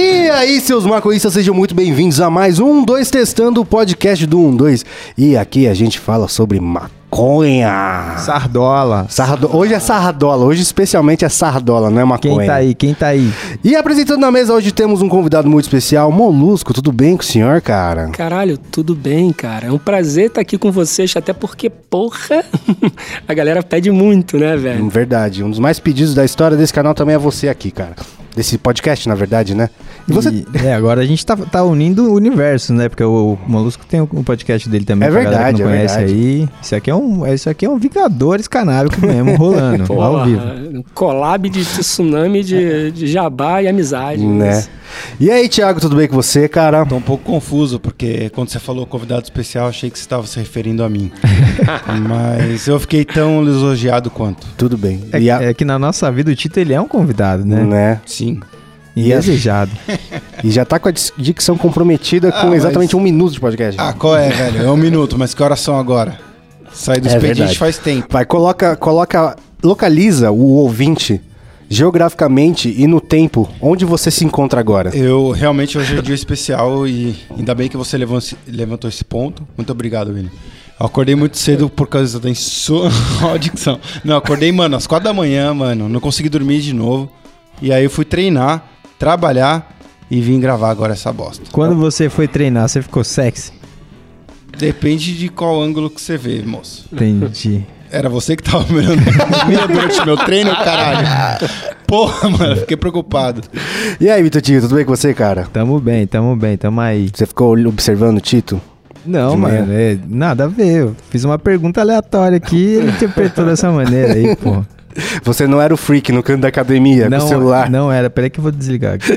E aí, seus maconhistas, sejam muito bem-vindos a mais um 2 Testando o podcast do 1 2. E aqui a gente fala sobre maconha. Sardola. Sardo... Hoje é sardola, hoje especialmente é sardola, não é maconha. Quem tá aí? Quem tá aí? E apresentando na mesa hoje temos um convidado muito especial, Molusco. Tudo bem com o senhor, cara? Caralho, tudo bem, cara. É um prazer estar aqui com vocês, até porque, porra, a galera pede muito, né, velho? Verdade, um dos mais pedidos da história desse canal também é você aqui, cara. Desse podcast, na verdade, né? E você... E, é, agora a gente tá, tá unindo o universo, né? Porque o, o Molusco tem o um podcast dele também. É verdade, não é conhece verdade. aí. Isso aqui é um, isso aqui é um Vingadores canábico mesmo, rolando, Porra, ao vivo. Um collab de tsunami de, de jabá e amizade. Né? E aí, Thiago, tudo bem com você, cara? Tô um pouco confuso, porque quando você falou convidado especial, achei que você estava se referindo a mim. Mas eu fiquei tão lisonjeado quanto. Tudo bem. É, E a- é que na nossa vida o Tito ele é um convidado, né? né? Sim. E desejado. E já tá com a dicção comprometida com Ah, exatamente mas- um minuto de podcast. Ah, qual é, velho? É um minuto, mas que horas são agora? Saí do É expediente verdade. faz tempo. Vai, coloca, coloca, localiza o ouvinte geograficamente e no tempo onde você se encontra agora. Eu realmente hoje é um dia especial e ainda bem que você levantou esse ponto. Muito obrigado, Vini. Eu acordei muito cedo por causa da sua dicção. Não, eu acordei, mano, às quatro da manhã, mano. Não consegui dormir de novo. E aí eu fui treinar, trabalhar e vim gravar agora essa bosta. Quando você foi treinar, você ficou sexy? Depende de qual ângulo que você vê, moço. Entendi. Era você que tava mirando mira durante meu treino, caralho? Porra, mano, fiquei preocupado. E aí, Vitor Tito, tudo bem com você, cara? Tamo bem, tamo bem, tamo aí. Você ficou observando o Tito? Não, mano, é, nada a ver. Eu fiz uma pergunta aleatória aqui e ele interpretou dessa maneira aí, pô. Você não era o freak no canto da academia com o celular? Não era, peraí que eu vou desligar aqui.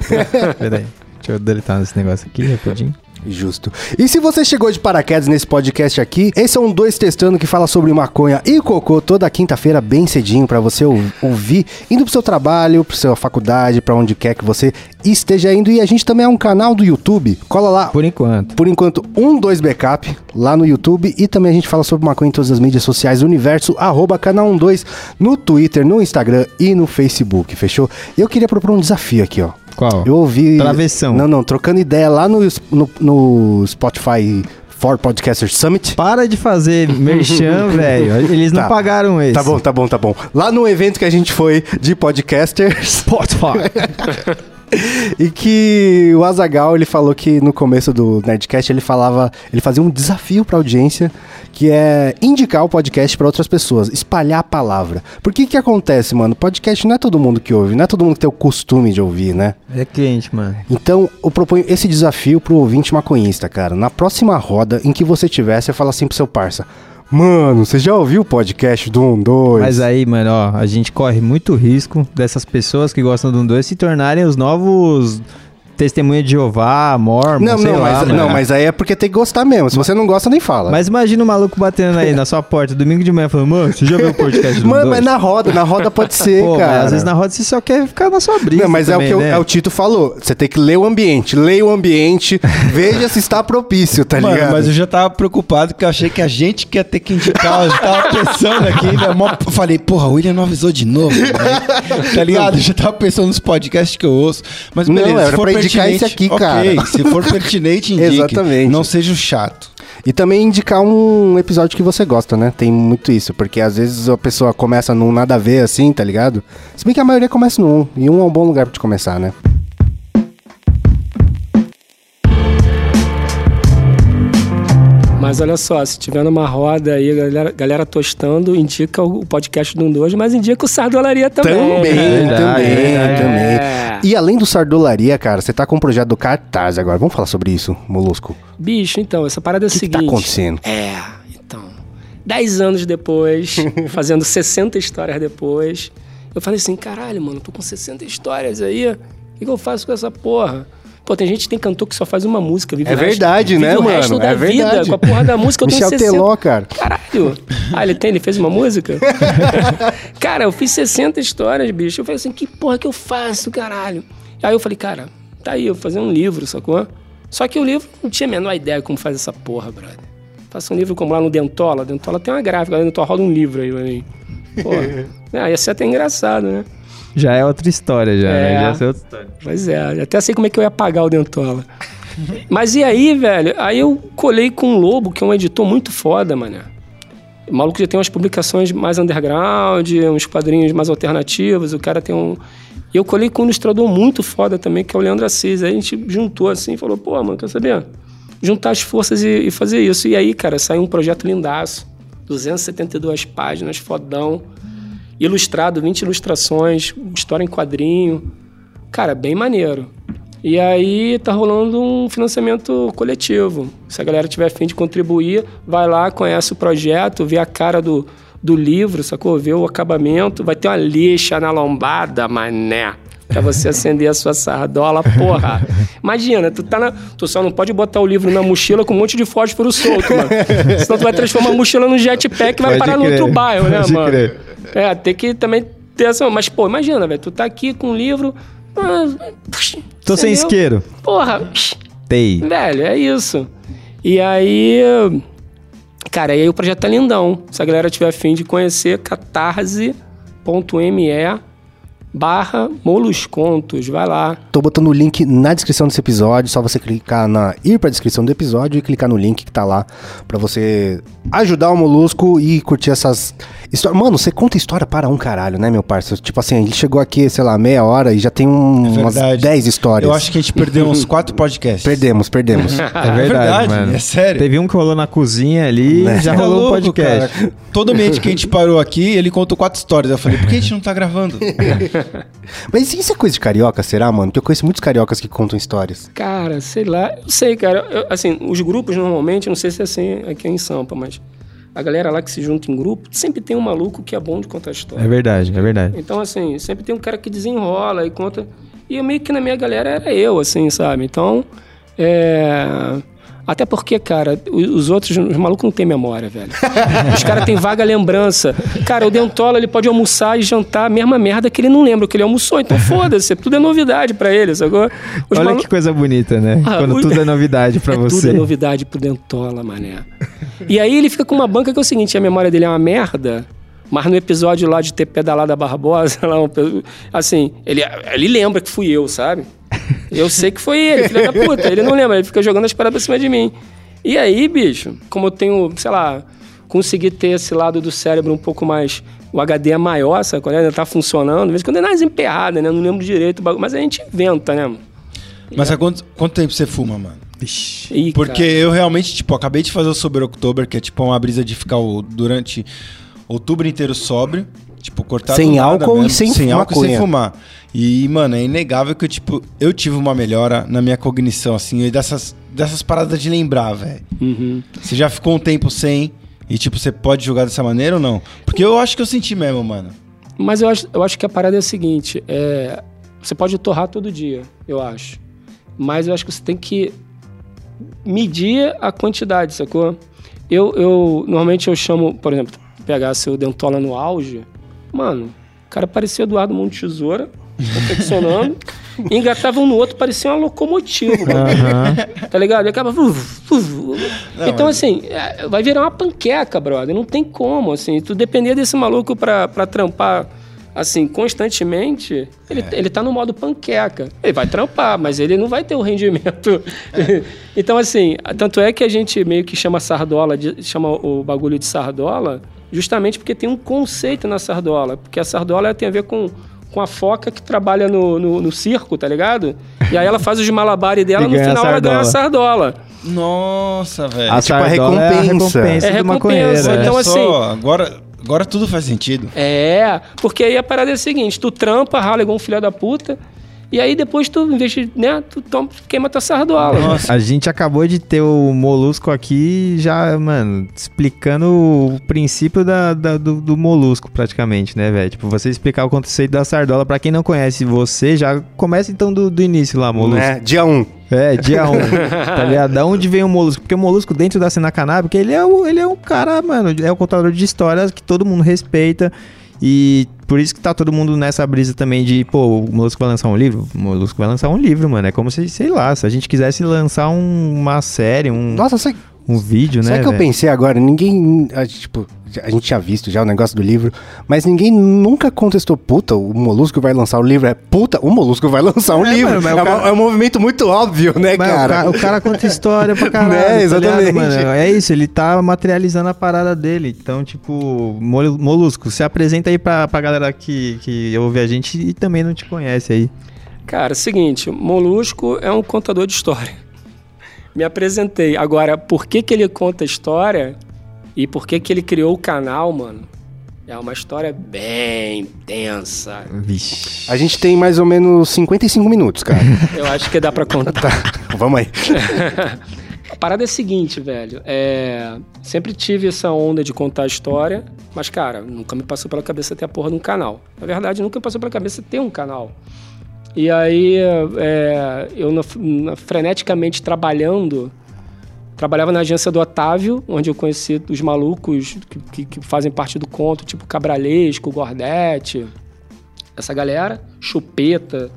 peraí. Deixa eu deletar esse negócio aqui rapidinho. Justo. E se você chegou de paraquedas nesse podcast aqui, esse é um dois testando que fala sobre maconha e cocô toda quinta-feira bem cedinho pra você ou- ouvir, indo pro seu trabalho, pro sua faculdade, pra onde quer que você esteja indo. E a gente também é um canal do YouTube. Cola lá. Por enquanto. Por enquanto, um, dois backup lá no YouTube e também a gente fala sobre maconha em todas as mídias sociais universo, arroba canal 12 no Twitter, no Instagram e no Facebook, fechou? Eu queria propor um desafio aqui, ó. Qual? Eu ouvi. Travessão. Não, não, trocando ideia lá no, no, no Spotify for Podcasters Summit. Para de fazer merchan, velho. Eles não Tá. pagaram esse. Tá bom, tá bom, tá bom. Lá no evento que a gente foi de podcasters Spotify. e que o Azagal ele falou que no começo do Nerdcast ele falava, ele fazia um desafio pra audiência que é indicar o podcast pra outras pessoas, espalhar a palavra. Por que que acontece, mano? Podcast não é todo mundo que ouve, não é todo mundo que tem o costume de ouvir, né? É cliente, mano. Então, eu proponho esse desafio pro ouvinte maconhista, cara. Na próxima roda em que você tiver, você fala assim pro seu parça: Mano, você já ouviu o podcast do 1, 2? Mas aí, mano, ó, a gente corre muito risco dessas pessoas que gostam do 1 2 se tornarem os novos testemunha de Jeová, Mormon, Não, sei não, lá, mas, mano. não, mas aí é porque tem que gostar mesmo. Se você não gosta, nem fala. Mas imagina o maluco batendo aí na sua porta domingo de manhã falando, mano, você já viu o podcast do 1 Mano, 2? mas na roda, na roda pode ser, Pô, cara. mas às vezes na roda você só quer ficar na sua brisa Não, mas é o também, que o, né? é o Tito falou. Você tem que ler o ambiente. Leia o ambiente, veja se está propício, tá Mano, ligado? mas eu já tava preocupado porque eu achei que a gente que ia ter que indicar, eu já tava pensando aqui, né? Mó- falei, porra, o William não avisou de novo. né? Tá ligado? Eu já tava pensando nos podcasts que eu ouço. Mas Não, beleza, era se for pra indicar pertinente, esse aqui, ok. cara. Se for pertinente, indique. Exatamente. Não seja chato. E também indicar um episódio que você gosta, né? Tem muito isso, porque às vezes a pessoa começa num nada a ver assim, tá ligado? Se bem que a maioria começa no um, e um é um bom lugar pra te começar, né? Mas olha só, se tiver numa roda aí, galera, galera tostando, indica o podcast do 2, mas indica o Sardolaria também. Também, verdade, também, verdade. também. E além do Sardolaria, cara, você tá com um projeto do Cartaz agora. Vamos falar sobre isso, Molusco? Bicho, então, essa parada é o O que, seguinte. tá acontecendo? É, então. Dez anos depois, fazendo 60 histórias depois, eu falei assim: caralho, mano, tô com 60 histórias aí. O que, que eu faço com essa porra? Pô, tem gente que tem cantor que só faz uma música, vive É resto- verdade, né, o mano? resto da É vida verdade. com a porra da música. Eu tenho Michel 60. Teló, cara. Caralho. Ah, ele tem? Ele fez uma música? cara, eu fiz 60 histórias, bicho. Eu falei assim, que porra que eu faço, caralho? Aí eu falei, cara, tá aí, eu vou fazer um livro, sacou? Só que o livro não tinha a menor ideia como faz essa porra, brother. Faça um livro como lá no Dentola. Dentola tem uma gráfica, lá no Dentola roda um livro aí pra mim. Pô, ah, ia ser até engraçado, né? Já é outra história, já, É. né? Já é outra história. Pois é, até sei como é que eu ia pagar o Dentola. Mas e aí, velho? Aí eu colei com o Lobo, que é um editor muito foda, mané. O maluco já tem umas publicações mais underground, uns quadrinhos mais alternativos, o cara tem um... E eu colei com um ilustrador muito foda também, que é o Leandro Assis. Aí a gente juntou assim e falou, pô, mano, quer saber? Juntar as forças e, e fazer isso. E aí, cara, saiu um projeto lindaço. 272 páginas, fodão. Ilustrado, 20 ilustrações, história em quadrinho. Cara, bem maneiro. E aí tá rolando um financiamento coletivo. Se a galera tiver afim de contribuir, vai lá, conhece o projeto, vê a cara do, do livro, sacou? Vê o acabamento. Vai ter uma lixa na lombada, mané. Pra você acender a sua sardola, porra. Imagina, tu tá na. Tu só não pode botar o livro na mochila com um monte de fósforo solto, mano. Senão tu vai transformar a mochila num jetpack e vai Pode parar no crer. outro bairro, né, Pode mano? crer. É, tem que também ter essa. Mas, pô, imagina, velho. Tu tá aqui com um livro. ah, Tô sem isqueiro. Porra, Tei. velho, é isso. E aí. Cara, e aí o projeto tá lindão. Se a galera tiver afim de conhecer, catarse.me barra moluscontos. Vai lá. Tô botando o link na descrição desse episódio, só você clicar na ir pra descrição do episódio e clicar no link que tá lá pra você ajudar o Molusco e curtir essas histórias. Mano, você conta história para um caralho, né, meu parceiro? Tipo assim, ele chegou aqui, sei lá, meia hora e já tem um- umas É verdade. 10 histórias. Eu acho que a gente perdeu uns quatro podcasts. Perdemos, perdemos. É verdade, verdade, mano. é sério. Teve um que rolou na cozinha ali, Né? já É rolou um louco, podcast. cara. Todo ambiente que a gente parou aqui, ele contou quatro histórias. Eu falei, por que a gente não tá gravando? Mas isso é coisa de carioca, será, mano? Porque eu conheço muitos cariocas que contam histórias. Cara, sei lá. Eu sei, cara. Eu- assim, os grupos normalmente, não sei se é assim aqui em Sampa, mas a galera lá que se junta em grupo, sempre tem um maluco que é bom de contar história. É verdade, é verdade. Então, assim, sempre tem um cara que desenrola e conta. E eu meio que na minha galera era eu, assim, sabe? Então, é. Até porque, cara, os outros, os malucos não têm memória, velho. Os caras têm vaga lembrança. Cara, o Dentola, ele pode almoçar e jantar a mesma merda que ele não lembra o que ele almoçou. Então, foda-se, tudo é novidade pra ele, sacou? Os Olha malu- que coisa bonita, né? Ah, Quando o- tudo é novidade pra é você. Tudo é novidade pro Dentola, mané. E aí ele fica com uma banca que é o seguinte, a memória dele é uma merda, mas no episódio lá de ter pedalado a Barbosa, lá, assim, ele, ele lembra que fui eu, sabe? Eu sei que foi ele, filho da puta. Ele não lembra, ele fica jogando as paradas pra cima de mim. E aí, bicho, como eu tenho, sei lá, consegui ter esse lado do cérebro um pouco mais... O HD é maior, sabe? Quando ainda tá funcionando, às vezes quando é mais emperrada, né? Não lembro direito, o bagulho, mas a gente inventa, né? mano? Mas há quanto, quanto tempo você fuma, mano? Ih, Porque cara. eu realmente, tipo, acabei de fazer o Sober October, que é tipo uma brisa de ficar o- durante outubro inteiro sóbrio. Tipo, cortar Sem álcool e mesmo, sem sem álcool e maconha. sem fumar. E, mano, é inegável que, tipo, eu tive uma melhora na minha cognição, assim, e dessas, dessas paradas de lembrar, velho. Uhum. Você já ficou um tempo sem e, tipo, você pode jogar dessa maneira ou não? Porque eu acho que eu senti mesmo, mano. Mas eu acho, eu acho que a parada é a seguinte: é, você pode torrar todo dia, eu acho. Mas eu acho que você tem que medir a quantidade, sacou? Eu, eu normalmente eu chamo, por exemplo, pegar seu dentola no auge, mano, o cara parecia Eduardo de Tesoura, confeccionando, e engatava um no outro, parecia uma locomotiva, mano. tá ligado? E acaba. então, assim, é, vai virar uma panqueca, brother. Não tem como, assim. Tu depender desse maluco pra, pra trampar, assim, constantemente, ele, ele tá no modo panqueca. Ele vai trampar, mas ele não vai ter o rendimento. então, assim, tanto é que a gente meio que chama sardola, de- chama o bagulho de sardola, justamente porque tem um conceito na sardola. Porque a sardola tem a ver com. Com a foca que trabalha no, no, no circo, tá ligado? E aí ela faz os malabares dela, E no a final ela ganha a sardola. Nossa, velho. Ah, tipo a sardola é a recompensa. recompensa É recompensa, maconheiro. Olha é. então, assim- só, agora, agora tudo faz sentido. É, porque aí a parada é a seguinte: tu trampa, rala igual um filho da puta, e aí depois tu, em vez de, né, tu toma, queima tua sardola. A gente acabou de ter o Molusco aqui já, mano, explicando o princípio da, da- do, do Molusco, praticamente, né, velho? Tipo, você explicar o conceito da sardola. Pra quem não conhece você, já começa então do, do início lá, Molusco. Né? Dia 1. É, dia 1. Um, tá ligado? Da onde vem o Molusco? Porque o Molusco, dentro da cena canábica, ele é, o, ele é um cara, mano, é um contador de histórias que todo mundo respeita. E por isso que tá todo mundo nessa brisa também de, pô, o Molusco vai lançar um livro? O Molusco vai lançar um livro, mano. É como se, sei lá, se a gente quisesse lançar um- uma série, um, Nossa, você... um vídeo, né? Sabe o que eu velho? pensei agora? Ninguém. a, Tipo, a gente tinha visto já o negócio do livro, mas ninguém nunca contestou, puta, o Molusco vai lançar o livro. É puta, o Molusco vai lançar um É, livro. mano, é, o cara- é um movimento muito óbvio, né, Mas o cara? ca- O cara conta história pra caralho. Né, tá ligado, exatamente. mano? É isso, ele tá materializando a parada dele. Então, tipo, Mol- Molusco, se apresenta aí pra, pra galera que, que ouve a gente e também não te conhece aí. Cara, seguinte, Molusco é um contador de história. Me apresentei. Agora, por que, que ele conta história e por que, que ele criou o canal, mano? É uma história bem tensa. Vixe. A gente tem mais ou menos 55 minutos, cara. Eu acho que dá pra contar. Vamos aí. A parada é a seguinte, velho. É... Sempre tive essa onda de contar história, mas, cara, nunca me passou pela cabeça ter a porra de um canal. Na verdade, nunca me passou pela cabeça ter um canal. E aí, é, eu na- na- freneticamente trabalhando, trabalhava na agência do Otávio, onde eu conheci os malucos que, que- que fazem parte do conto, tipo Cabralesco, Gordete, essa galera, Chupeta.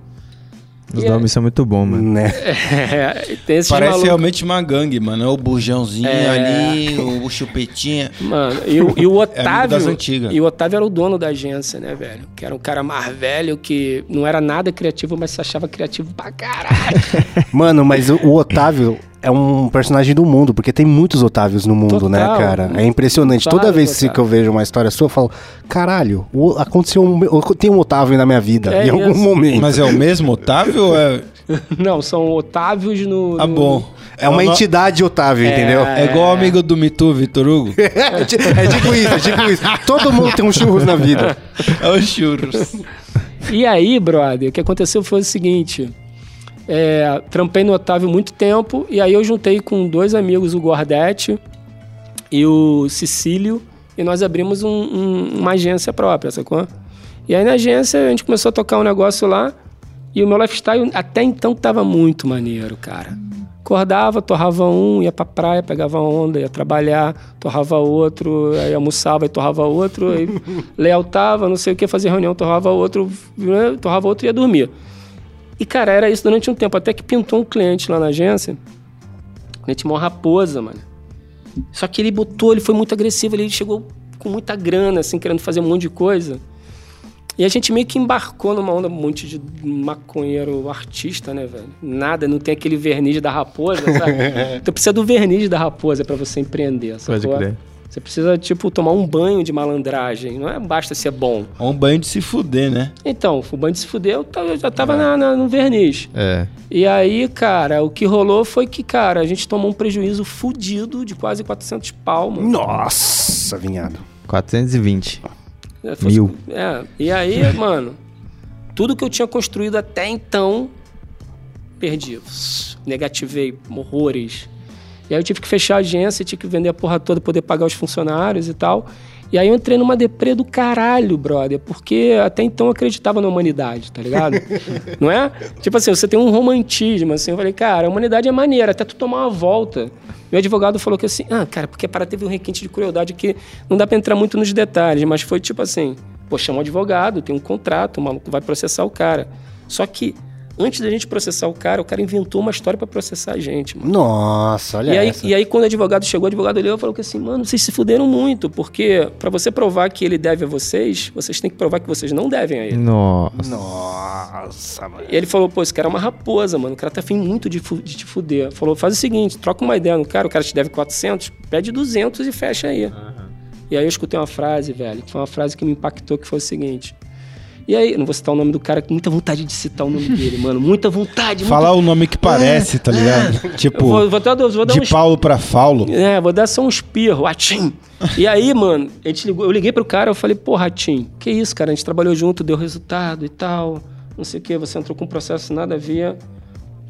Os E é- nomes são muito bons, mano. né? É, Parece malucos. realmente uma gangue, mano. É o bujãozinho É. ali, o chupetinha. Mano, e, o- e o Otávio. das antigas. E o Otávio era o dono da agência, né, velho? Que era um cara mais velho que não era nada criativo, mas se achava criativo pra caralho. Mano, mas o, o Otávio é um personagem do mundo, porque tem muitos Otávios no mundo, né, Total. cara? É impressionante. Toda Vários vez que Otávios. eu vejo uma história sua, eu falo, caralho, aconteceu um, tem um Otávio na minha vida, É em algum isso. momento. Mas é o mesmo Otávio ou é. não, são Otávios no. Ah, no- bom. É uma o no- entidade Otávio, entendeu? É igual o amigo do Mitu, Vitor Hugo. É, é tipo isso, é tipo isso. Todo mundo tem um churros na vida. É o churros. E aí, brother, o que aconteceu foi o seguinte. É, trampei no Otávio muito tempo, e aí eu juntei com dois amigos, o Gordete e o Cecílio, e nós abrimos um- um- uma agência própria, sacou? E aí na agência a gente começou a tocar um negócio lá, e o meu lifestyle até então tava muito maneiro, cara. Acordava, torrava um, ia pra praia, pegava onda, ia trabalhar, torrava outro, aí almoçava e torrava outro, aí lealtava, não sei o que, fazia reunião, torrava outro, né, torrava outro e ia dormir. E, cara, era isso durante um tempo, até que pintou um cliente lá na agência, cliente mó raposa, mano. Só que ele botou, ele foi muito agressivo, ele chegou com muita grana, assim, querendo fazer um monte de coisa. E a gente meio que embarcou numa onda muito de maconheiro artista, né, velho? Nada, não tem aquele verniz da raposa, sabe? então precisa do verniz da raposa pra você empreender, Pode sacou? crer. Você precisa, tipo, tomar um banho de malandragem. Não é basta ser bom. É um banho de se fuder, né? Então, o banho de se fuder, eu, já tava na- na- no verniz. É. E aí, cara, o que rolou foi que, cara, a gente tomou um prejuízo fudido de quase 400 pau, mano. Nossa, vinhado. 420. É, foi- Mil. É, e aí, mano, tudo que eu tinha construído até então, perdi. Negativei horrores. E aí eu tive que fechar a agência, tive que vender a porra toda, poder pagar os funcionários e tal. E aí eu entrei numa deprê do caralho, brother, porque até então eu acreditava na humanidade, tá ligado? Não é? Tipo assim, você tem um romantismo, assim, eu falei, cara, a humanidade é maneira, até tu tomar uma volta. Meu advogado falou que assim, ah, cara, porque a parada teve um requinte de crueldade que não dá pra entrar muito nos detalhes, mas foi tipo assim, pô, chama um advogado, tem um contrato, o maluco vai processar o cara. Só que antes da gente processar o cara, o cara inventou uma história pra processar a gente, mano. Nossa, olha E aí, essa. e aí, quando o advogado chegou, o advogado olhou e falou que assim, mano, vocês se fuderam muito, porque pra você provar que ele deve a vocês, vocês têm que provar que vocês não devem a ele. Nossa. Nossa, mano. E ele falou, pô, esse cara é uma raposa, mano, o cara tá afim muito de, fu- de te fuder. Falou, faz o seguinte, troca uma ideia no cara, o cara te deve 400, pede 200 e fecha aí. E aí eu escutei uma frase, velho, que foi uma frase que me impactou, que foi o seguinte... E aí, não vou citar o nome do cara, com muita vontade de citar o nome dele, mano. Muita vontade. Falar o nome que parece, tá ligado? muito... Tipo, vou, vou dar, vou dar de uns Paulo pra Faulo. É, vou dar só um espirro, Atim. E aí, mano, a gente ligou, eu liguei pro cara, eu falei, pô, Ratim, que isso, cara? A gente trabalhou junto, deu resultado e tal. Não sei o quê, você entrou com um processo nada a ver.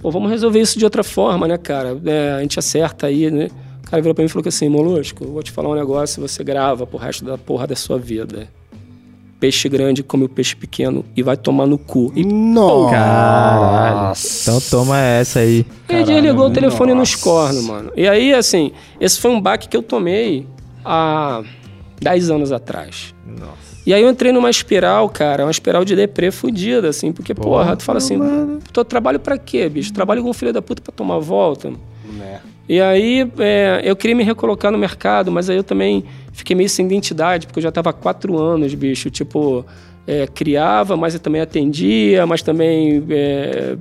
Pô, vamos resolver isso de outra forma, né, cara? É, a gente acerta aí, né? O cara virou pra mim e falou assim, Molusco, eu vou te falar um negócio, você grava pro resto da porra da sua vida. Peixe grande come o peixe pequeno e vai tomar no cu. E Nossa. Caralho. Então toma essa aí. Ele desligou o telefone nos cornos, mano. E aí, assim, esse foi um baque que eu tomei há 10 anos atrás. Nossa. E aí eu entrei numa espiral, cara, uma espiral de deprê fudida, assim, porque, porra, tu fala assim, tô trabalho pra quê, bicho? Trabalho com um filho da puta pra tomar volta. Né. E aí é, eu queria me recolocar no mercado, mas aí eu também fiquei meio sem identidade, porque eu já estava há quatro anos, bicho. Tipo, é, criava, mas eu também atendia, mas também. É,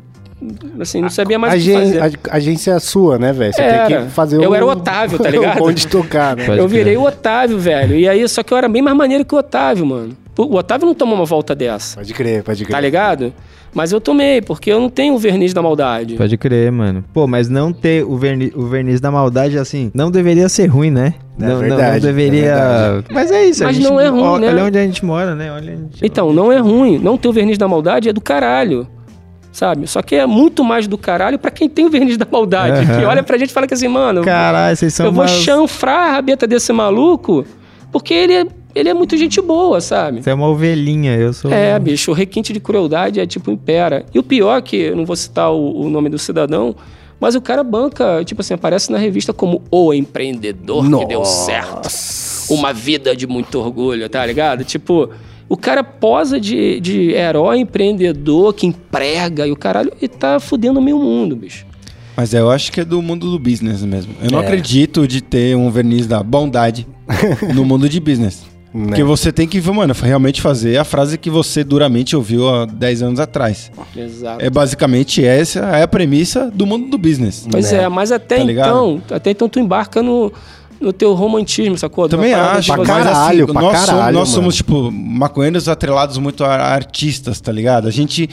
assim, não sabia mais o que Agen- fazer. a- agência sua, né, velho? Você Era. tem que fazer Eu era o Otávio, tá ligado? o bonde tocar, né? Eu virei o Otávio, velho. E aí, só que eu era bem mais maneiro que o Otávio, mano. O Otávio não tomou uma volta dessa, Pode crer, pode crer. tá ligado? Mas eu tomei, porque eu não tenho o verniz da maldade. Pode crer, mano. Pô, mas não ter o, verni o verniz da maldade, assim, não deveria ser ruim, né? É não, não- verdade, não deveria. é mas é isso, a Mas gente- não é ruim, olha né? onde a gente mora, né? Olha onde a gente Então, não é ruim. Não ter o verniz da maldade é do caralho. Sabe? Só que é muito mais do caralho pra quem tem o verniz da maldade. Aham. Que olha pra gente e fala que assim, mano, Caralho, vocês são eu vou umas- chanfrar a rabeta desse maluco porque ele é, ele é muito gente boa, sabe? Você é uma ovelhinha, eu sou. É, bicho, o requinte de crueldade é tipo impera. E o pior é que, eu não vou citar o, o nome do cidadão, mas o cara banca, tipo assim, aparece na revista como o empreendedor que deu certo. Uma vida de muito orgulho, tá ligado? Tipo, o cara posa de, de herói empreendedor que emprega e o caralho, e tá fudendo meio mundo, bicho. Mas eu acho que é do mundo do business mesmo. Eu não É. acredito de ter um verniz da bondade no mundo de business. Né? Porque você tem que, mano, realmente fazer a frase que você duramente ouviu há 10 anos atrás. Exato. É basicamente essa é a premissa do mundo do business. Pois né? é, mas até Tá ligado? então, até então tu embarca no, no teu romantismo, sacou? Também acho, pra você- mas caralho, assim, pra nós, somos, caralho, nós mano. somos, tipo, maconheiros atrelados muito a artistas, tá ligado? A gente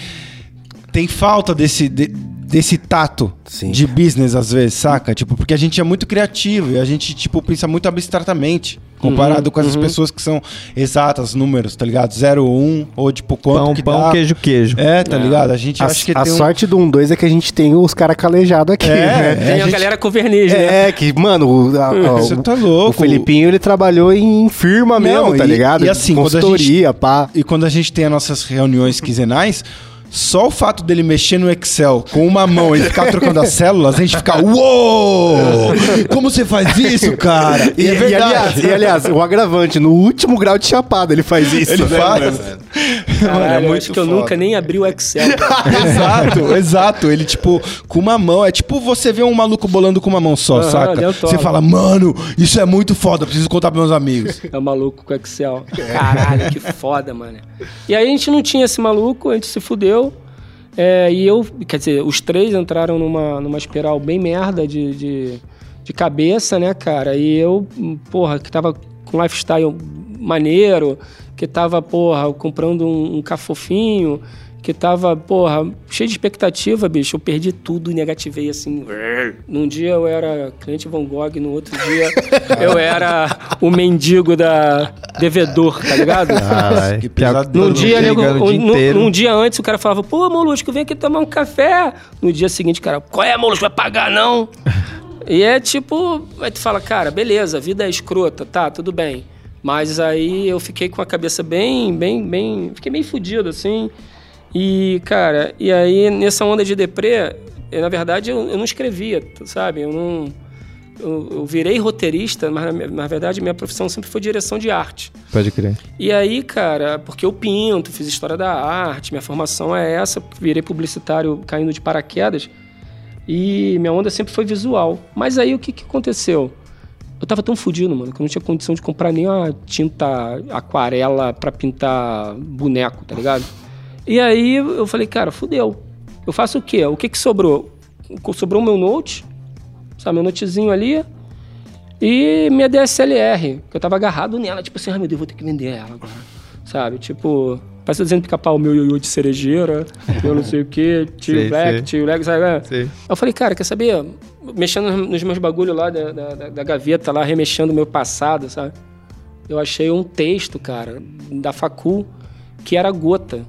tem falta desse, de- desse tato Sim. de business, às vezes, saca? Tipo, porque a gente é muito criativo e a gente, tipo, pensa muito abstratamente. Comparado Uhum, com essas pessoas que são exatas, números, tá ligado? 0, 1, um, ou tipo, quanto Pão, que pão, dá. queijo, queijo. É, tá ligado? A gente A, acha que a tem um... sorte do 1-2 é que a gente tem os caras calejados aqui, É, né? Tem a, gente- galera com verniz, né? É, que, mano, o, a- a- Você o- tá o louco. Felipinho, ele trabalhou em firma Não, mesmo, tá e- ligado? e assim, quando a Consultoria, pá. E quando a gente tem as nossas reuniões quinzenais, só o fato dele mexer no Excel com uma mão e ficar trocando as células, a gente fica, uou! Como você faz isso, cara? E, é e, verdade. aliás, e, aliás, o agravante, no último grau de chapada ele faz isso. Ele né, faz. mano? Caralho, Mano, é eu muito acho que eu foda. nunca nem abri o Excel. exato, exato. Ele, tipo, com uma mão. É tipo você ver um maluco bolando com uma mão só, Aham, saca? Você fala, mano, isso é muito foda, preciso contar pros meus amigos. É o maluco com Excel. Caralho, que foda, mano. E aí a gente não tinha esse maluco, a gente se fudeu. É, e eu, quer dizer, os três entraram numa, numa espiral bem merda de, de, de cabeça, né, cara? E eu, porra, que tava com lifestyle maneiro, que tava, porra, comprando um, um cafofinho, que tava, porra, cheio de expectativa, bicho. Eu perdi tudo e negativei assim. Num dia eu era cliente Van Gogh, no outro dia eu era o mendigo da devedor, tá ligado? Caralho. Que. Num dia, nego, um- num dia antes, o cara falava, pô, Molusco, vem aqui tomar um café. No dia seguinte, o cara, qual é, Molusco, vai pagar não? e é tipo, aí tu fala, cara, beleza, a vida é escrota, tá, tudo bem. Mas aí eu fiquei com a cabeça bem, bem, bem, fiquei meio fudido, assim. E, cara, e aí nessa onda de deprê, eu, na verdade, eu, eu não escrevia, sabe? Eu não... Eu, eu virei roteirista, mas na, na verdade minha profissão sempre foi direção de arte. Pode crer. E aí, cara, porque eu pinto, fiz história da arte, minha formação é essa, virei publicitário caindo de paraquedas. E minha onda sempre foi visual. Mas aí o que, que aconteceu? Eu tava tão fudido, mano, que eu não tinha condição de comprar nem uma tinta aquarela pra pintar boneco, tá ligado? E aí eu falei, cara, fudeu. Eu faço o quê? O que que sobrou? Sobrou o meu note, sabe, meu notezinho ali, e minha DSLR, que eu tava agarrado nela, tipo assim, ai meu Deus, vou ter que vender ela agora. Sabe? Tipo, parece dizendo pica-pau, meu ioiô de cerejeira, eu não sei o quê, tio Black, tio Black, sabe? Sei. Eu falei, cara, quer saber? Mexendo nos meus bagulhos lá da, da, da- da gaveta, lá, remexendo o meu passado, sabe? Eu achei um texto, cara, da Facul, que era Gota,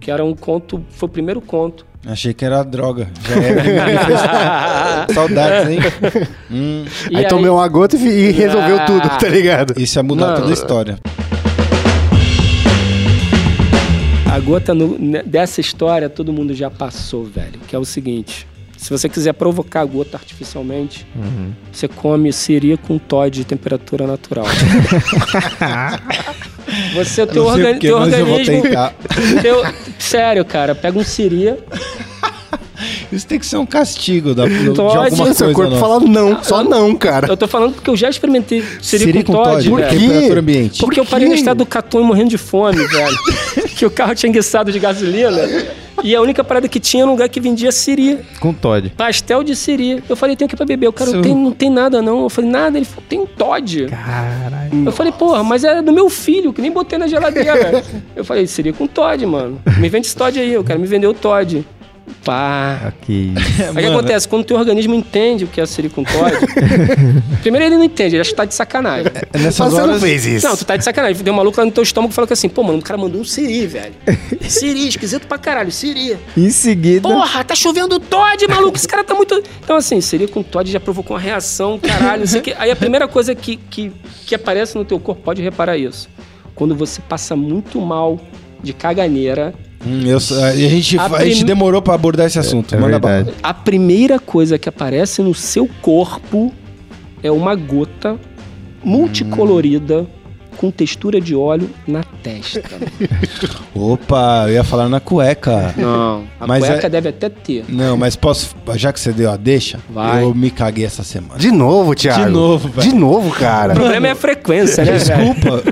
que era um conto, foi o primeiro conto. Achei que era droga. Já é. Saudades, hein? Hum, E aí, tomei uma gota e, e resolveu Ah. tudo, tá ligado? isso ia mudar Mano. toda a história. A gota no- ne- dessa história todo mundo já passou, velho. Que é o seguinte: se você quiser provocar a gota artificialmente, você come siri com Todd de temperatura natural. você, o teu, Não sei orga- porquê, teu eu organismo. teu- sério, cara, pega um siri. Isso tem que ser um castigo da, de Todd, alguma Seu coisa. corpo nossa. fala não, só não, cara. Eu tô falando porque eu já experimentei siri, Siri com Todd, Por quê? Temperatura ambiente. Porque eu Por parei quê? no estado do Catum morrendo de fome, velho. que o carro tinha enguiçado de gasolina. E a única parada que tinha era um lugar que vendia siri. Com Todd. Pastel de siri. Eu falei, tem que ir pra beber. O cara, Seu- não tem, não tem nada não. Eu falei, nada. Ele falou, tem um Todd. Caralho. Eu falei, porra, mas é do meu filho, que nem botei na geladeira. eu falei, seria com Todd, mano. Me vende esse Todd aí. O cara me vendeu o Todd. Pá. Ok. Aí o que acontece? Quando o teu organismo entende o que é siri com Todd... primeiro ele não entende, ele acha que tá de sacanagem. É Nessas Mas você não horas. fez isso. Não, tu tá de sacanagem. Deu um maluco lá no teu estômago e falou que assim, pô, mano, o cara mandou um siri, velho. Siri, esquisito pra caralho, siri. Em seguida. Porra, tá chovendo Todd, maluco. Esse cara tá muito. Então, assim, seria com Todd já provocou uma reação, caralho, não sei o quê. Aí a primeira coisa que, que, que aparece no teu corpo, pode reparar isso. Quando você passa muito mal de caganeira, Hum, eu- a, gente, A a gente demorou pra abordar esse assunto. É Manda bala. verdade. a primeira coisa que aparece no seu corpo é uma gota multicolorida com textura de óleo na testa. Opa, eu ia falar na cueca. Não, a Mas cueca é- deve até ter. Não, mas posso. Já que você deu a deixa, Vai. eu me caguei essa semana. De novo, Thiago. De novo, velho. De novo, cara. O problema é a frequência, né? Desculpa.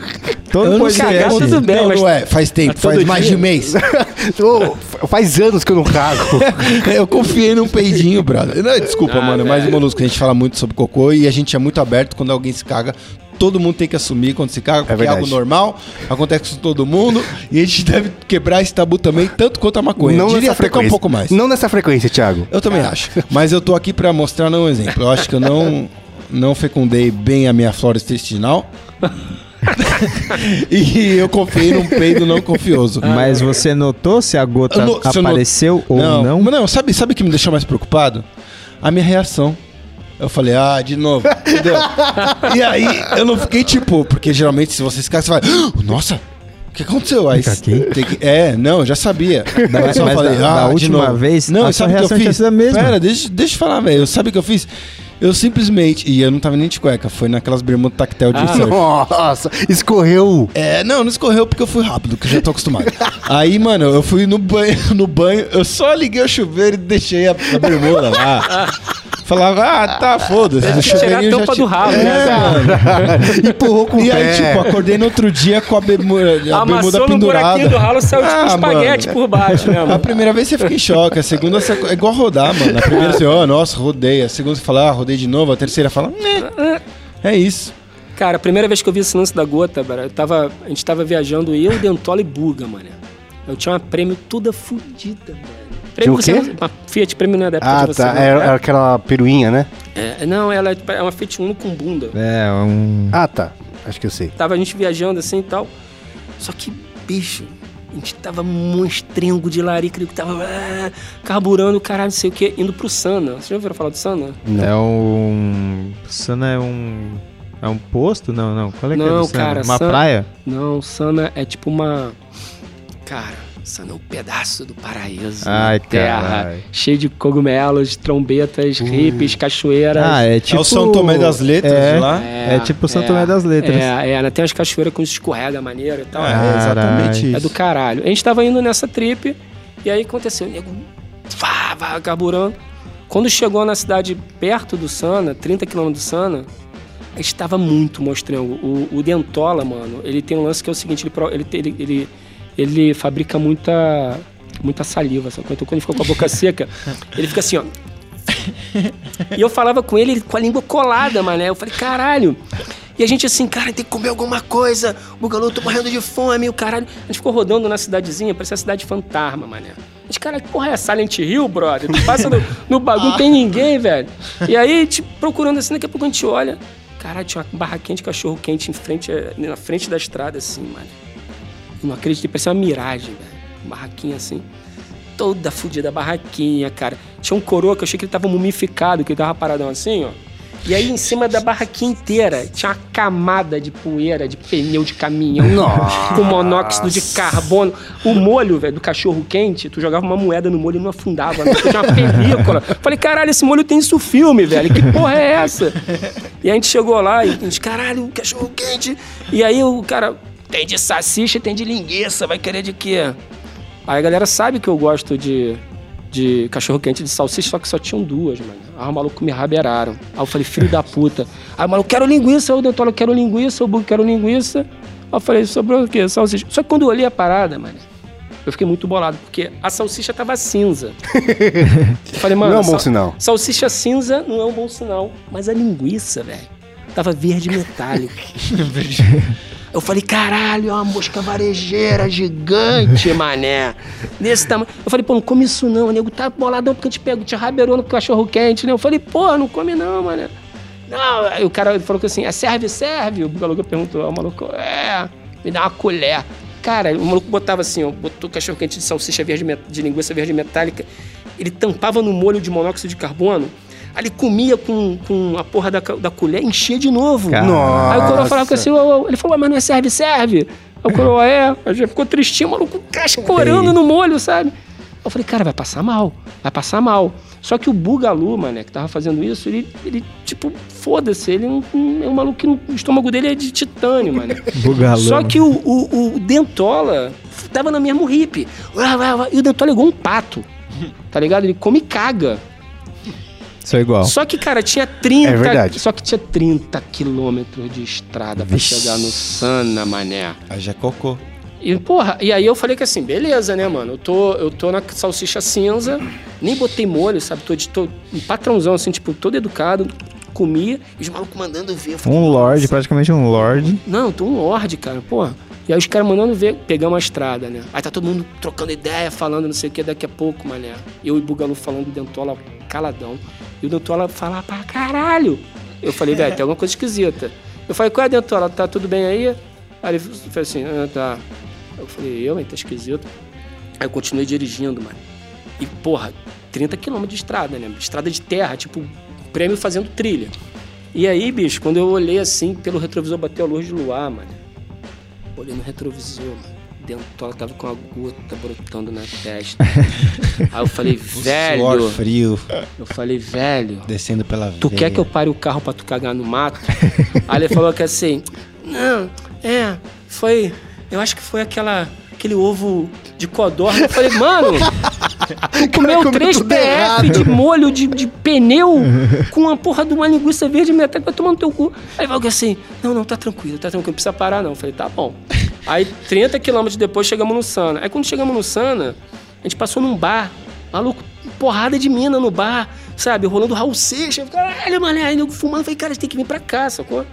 Todo eu não cagar, sei. tudo bem, não, mas- não é. Faz tempo, todo faz mais dia? de mês. Ô, faz anos que eu não cago. eu confiei num peidinho, brother. Não, desculpa, Ah, mano, mas o velho. Molusco, a gente fala muito sobre cocô e a gente é muito aberto quando alguém se caga. Todo mundo tem que assumir quando se caga, porque é, verdade. algo normal, acontece com todo mundo, e a gente deve quebrar esse tabu também, tanto quanto a maconha. não Diria nessa é frequência. um pouco mais. Não nessa frequência, Thiago. Eu também acho. Mas eu tô aqui pra mostrar não um exemplo. Eu acho que eu não, não fecundei bem a minha flora intestinal. e eu confiei num peido não confioso. Mas você notou se a gota no- apareceu ou não, não? Mas não, sabe, sabe o que me deixou mais preocupado? A minha reação. Eu falei, ah, de novo. Entendeu? e aí eu não fiquei tipo, porque geralmente se você caga, você vai, "Ah, nossa, o que aconteceu? Aí caguei? tem que- é, não, eu já sabia. Da- Mas eu mas falei, da- ah, da de última novo. vez, não, a sua sabe o que eu reação tinha fiz? sido a mesma. Pera, deixa, deixa eu falar, velho. Sabe o que eu fiz? Eu simplesmente, e eu não tava nem de cueca, foi naquelas bermudas tactel de Ah, surf. Nossa, escorreu. É, não, não escorreu porque eu fui rápido, que eu já tô acostumado. Aí, mano, eu fui no banho, no banho, eu só liguei o chuveiro e deixei a, a bermuda lá. Falava, ah, tá, foda-se. Deve O tirar a tampa tinha- do rabo, é, né, cara? mano. Empurrou com o E pé. aí, tipo, acordei no outro dia com a bermuda, a bermuda Amassou no pendurada. buraquinho do ralo, saiu tipo Ah, um espaguete mano. por baixo, né, A mano? primeira vez você fica em choque, a segunda você é igual rodar, mano. A primeira você, ó, nossa, rodei. A segunda você fala, ah, rodei de novo. A terceira fala, né. É isso. Cara, a primeira vez que eu vi esse lance da gota, cara, eu tava, a gente tava viajando, eu, Dentola e Buga, mano. Eu tinha uma prêmio toda fodida, velho. Prêmio Tinha o você- Uma Fiat Prêmio não é da época Ah, de você. tá. não, Era, né? era aquela peruinha, né? É, não, ela é é uma Fiat Uno com bunda. É, um. Ah, tá. Acho que eu sei. Tava a gente viajando assim e tal. Só que, bicho, a gente tava monstrengo de larica, que tava ah, carburando, caralho, não sei o que, indo pro Sana. Vocês já ouviram falar do Sana? Não. É um. Sana é um. É um posto? Não, não. Qual é que é Não, do Sana? cara, Uma Sana- praia? Não, Sana é tipo uma. Cara, Sana é um pedaço do paraíso. Ai, na terra, caralho. cheio de cogumelos, trombetas, hippies, cachoeiras. Ah, é tipo. É o São Tomé das Letras é, de lá? É, tipo São Tomé das Letras. É, é, tem umas cachoeiras com escorrega maneiro e tal. É, exatamente isso. É do caralho. A gente tava indo nessa trip e aí aconteceu, o nego vá, vá, carburando. Quando chegou na cidade perto do Sana, 30 km do Sana, a gente tava muito mostrengo. O, o Dentola, mano, ele tem um lance que é o seguinte, ele, ele, ele, ele, ele fabrica muita, muita saliva, sabe? Então quando ele ficou com a boca seca, ele fica assim, ó. E eu falava com ele com a língua colada, mané. Eu falei, caralho. E a gente assim, cara, tem que comer alguma coisa. Bugalu, tô morrendo de fome, o caralho. A gente ficou rodando na cidadezinha, parecia a cidade fantasma, mané. A gente, cara, que porra é Silent Hill, brother? Tu passa no, no bagulho, não tem ninguém, velho. E aí, tipo, procurando assim, daqui a pouco a gente olha. Caralho, tinha uma barraquinha de cachorro quente em frente, eh, na frente da estrada, assim, mano. Eu não acreditei, parecia uma miragem, velho. Uma barraquinha assim toda fudida a barraquinha, cara. Tinha um coroa que eu achei que ele tava mumificado, que ele tava paradão assim, ó. E aí, em cima da barraquinha inteira, tinha uma camada de poeira, de pneu de caminhão, com monóxido de carbono. O molho, velho, do cachorro quente, tu jogava uma moeda no molho e não afundava. Né? Tinha uma película. Falei, caralho, esse molho tem isso filme, velho. Que porra é essa? E a gente chegou lá e a gente, caralho, cachorro quente. E aí o cara, tem de salsicha, tem de linguiça, vai querer de quê? Aí a galera sabe que eu gosto de, de cachorro-quente de salsicha, só que só tinham duas, mano. Aí o maluco me raberaram. Aí eu falei, filho da puta. Aí o maluco, quero linguiça, o dentola, eu quero linguiça, o bug, quero linguiça. Aí eu falei, sobrou o quê? Salsicha. Só que quando eu olhei a parada, mano, eu fiquei muito bolado, porque a salsicha tava cinza. eu falei, mano, Não é um bom sal- sinal. salsicha cinza não é um bom sinal. Mas a linguiça, velho, tava verde metálico. Eu falei, caralho, é uma mosca varejeira gigante, mané. Desse tamanho. Eu falei, pô, não come isso não, nego tá boladão porque eu te pego, te rabeirou no cachorro quente, né? Eu falei, pô, não come não, mané. Não, aí o cara falou que assim, é serve, serve? O maluco perguntou, o maluco, é, me dá uma colher. Cara, o maluco botava assim, ó, botou cachorro quente de salsicha verde, de linguiça verde metálica, ele tampava no molho de monóxido de carbono, aí ele comia com, com a porra da, da colher, enchia de novo. Nossa. Aí o coroa falava assim, ô, ô, ele falou, mas não é serve, serve. Aí o coroa é, aí já ficou tristinho, o maluco cascorando no molho, sabe? Eu falei, cara, vai passar mal, vai passar mal. Só que o Bugalu, mané, que tava fazendo isso, ele, ele tipo, foda-se, ele não- não- é um maluco que o estômago dele é de titânio, mané. Bugalão. Só que o, o, o Dentola tava no mesmo hippie. E o Dentola é igual um pato, tá ligado? Ele come e caga. Sou igual. Só que, cara, tinha 30. É verdade. Só que tinha 30 quilômetros de estrada pra Vixe. chegar no Sana, mané. Aí já cocô. E, porra, e aí eu falei que assim, beleza, né, mano? Eu tô, eu tô na salsicha cinza, nem botei molho, sabe? Tô, de- tô um patrãozão, assim, tipo, todo educado, comia, e os malucos mandando ver. Falei, Um lord, praticamente um lord. Não, tô um lorde, cara, porra. E aí os caras mandando ver, pegamos a estrada, né? Aí tá todo mundo trocando ideia, falando não sei o que daqui a pouco, mané. Eu e o Bugalu falando do Dentola caladão. E o Dentola fala pra caralho. Eu falei, velho, tem alguma coisa esquisita. Eu falei, qual é, Dentola? Tá tudo bem aí? Aí ele falou assim, ah, tá. Eu falei, eu, hein, tá esquisito. Aí eu continuei dirigindo, mano. E, porra, 30 quilômetros de estrada, né? Estrada de terra, tipo, prêmio fazendo trilha. E aí, bicho, quando eu olhei assim, pelo retrovisor bateu a luz de luar, mano. Olhei no retrovisor, mano. Dentola tava com a gota brotando na testa. aí eu falei, Suor velho. frio, Eu falei, velho. descendo pela Tu veia. quer que eu pare o carro pra tu cagar no mato? Aí ele falou que assim, não, é, foi, eu acho que foi aquela, aquele ovo de codorna. Eu falei, mano, comeu comeu 3 tudo PF de molho de, de pneu com uma porra de uma linguiça verde metálica vai tomar no teu cu. Aí ele falou que assim, não, não, tá tranquilo, tá tranquilo, não precisa parar não. Eu falei, tá bom. Aí 30 quilômetros depois chegamos no Sana. Aí quando chegamos no Sana, a gente passou num bar, maluco, porrada de mina no bar, sabe? Rolando Raul Seixas. Caralho, mané. Aí eu fumando, falei, cara, a gente tem que vir pra cá, sacou?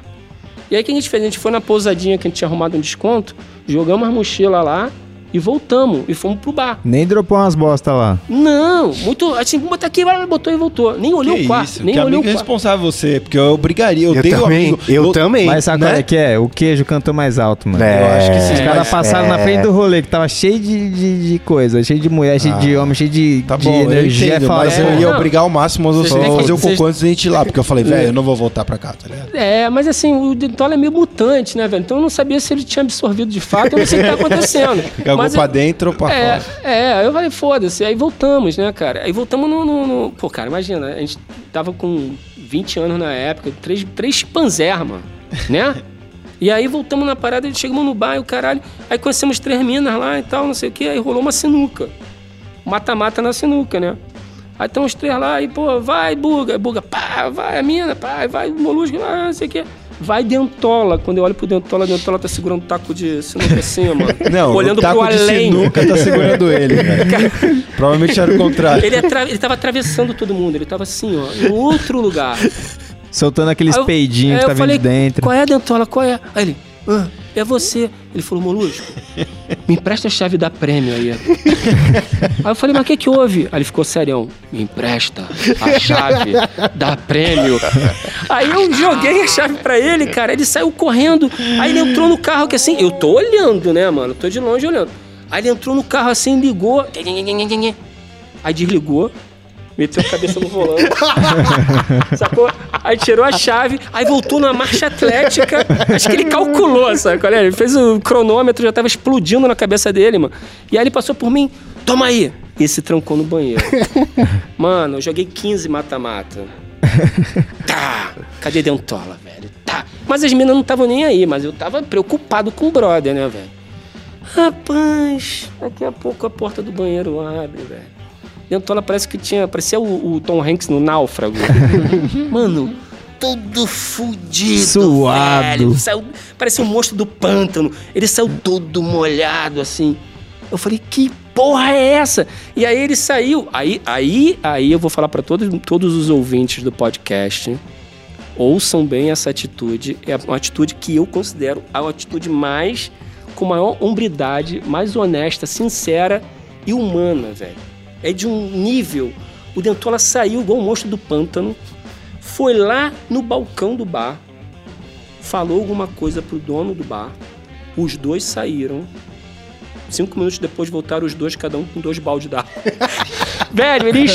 E aí o que a gente fez? A gente foi na pousadinha que a gente tinha arrumado um desconto, jogamos as mochilas lá e voltamos. E fomos pro bar. Nem dropou umas bosta lá. Não, muito. Assim, botar aqui, vai, botou e voltou. Nem olhou Que o quarto. isso? Nem que olhou amigo o quarto. responsável você, porque eu brigaria. Eu, Eu tenho também, amigo. eu também. Mas sabe né? qual é que é? O queijo cantou mais alto, mano. É, Eu acho que sim, Os caras mas- passaram na é. frente do rolê, que tava cheio de, de, de coisa, cheio de mulher, cheio de homem, cheio de, Tá de bom, eu energia. entendo, falaram, mas É, eu ia não. obrigar ao máximo você têm que- fazer o cocô antes da gente ir lá, porque eu falei, velho, eu não vou voltar pra cá, tá ligado? É, mas assim, o Dentola é meio mutante, né, velho? Então eu não sabia se ele tinha absorvido de fato, eu não sei o que tá acontecendo. Mas pra eu- dentro ou pra É, fora. é, eu falei, foda-se. Aí voltamos, né, cara? Aí voltamos no, no- no- Pô, cara, imagina, a gente tava com 20 anos na época, três, três chimpanzés, mano, né? E aí voltamos na parada, chegamos no bar e o caralho. Aí conhecemos três minas lá e tal, não sei o que. Aí rolou uma sinuca. Mata-mata na sinuca, né? Aí estão os três lá e, pô, vai, buga, buga, pá, vai, a mina, pá, vai, molusco, ah, não sei o que. Vai dentola. Quando eu olho pro dentola, a dentola tá segurando um taco de sinuca assim, mano. Não, olhando o taco pro de além. sinuca tá segurando ele, velho. Provavelmente era o contrário. Ele, atra... ele tava atravessando todo mundo, ele tava assim, ó, em outro lugar. Soltando aqueles peidinhos que eu tá vindo falei, dentro. Qual é, Dentola? Qual é? Aí ele, ah, é você. Ele falou, Molusco, me empresta a chave da prêmio aí. aí eu falei, mas o que que houve? Aí ele ficou serião, me empresta a chave da prêmio. Aí eu joguei a chave pra ele, cara, ele saiu correndo. Aí ele entrou no carro que assim, eu tô olhando, né, mano? Tô de longe olhando. Aí ele entrou no carro assim, ligou. Aí desligou, meteu a cabeça no volante. Sacou? Aí tirou a chave, aí voltou na marcha atlética. Acho que ele calculou, sabe? é? Ele fez o cronômetro, já tava explodindo na cabeça dele, mano. E aí ele passou por mim, toma aí. E se trancou no banheiro. Mano, eu joguei 15 mata-mata. Tá! Cadê Dentola, velho? Tá! Mas as meninas não estavam nem aí, mas eu tava preocupado com o brother, né, velho? Rapaz, daqui a pouco a porta do banheiro abre, velho. Dentola parece que tinha. Parecia o, o Tom Hanks no Náufrago. Mano, todo fudido. Suado. velho. Saiu, parecia um monstro do pântano. Ele saiu todo molhado assim. Eu falei, que porra é essa? E aí ele saiu. Aí, aí, aí eu vou falar pra todos, todos os ouvintes do podcast. Ouçam bem essa atitude. É uma atitude que eu considero a atitude mais com maior hombridade, mais honesta, sincera e humana, velho. É de um nível. O Dentola saiu igual um monstro do pântano, foi lá no balcão do bar, falou alguma coisa pro dono do bar. Os dois saíram. Cinco minutos depois voltaram os dois, cada um com dois baldes d'água. Velho, ele,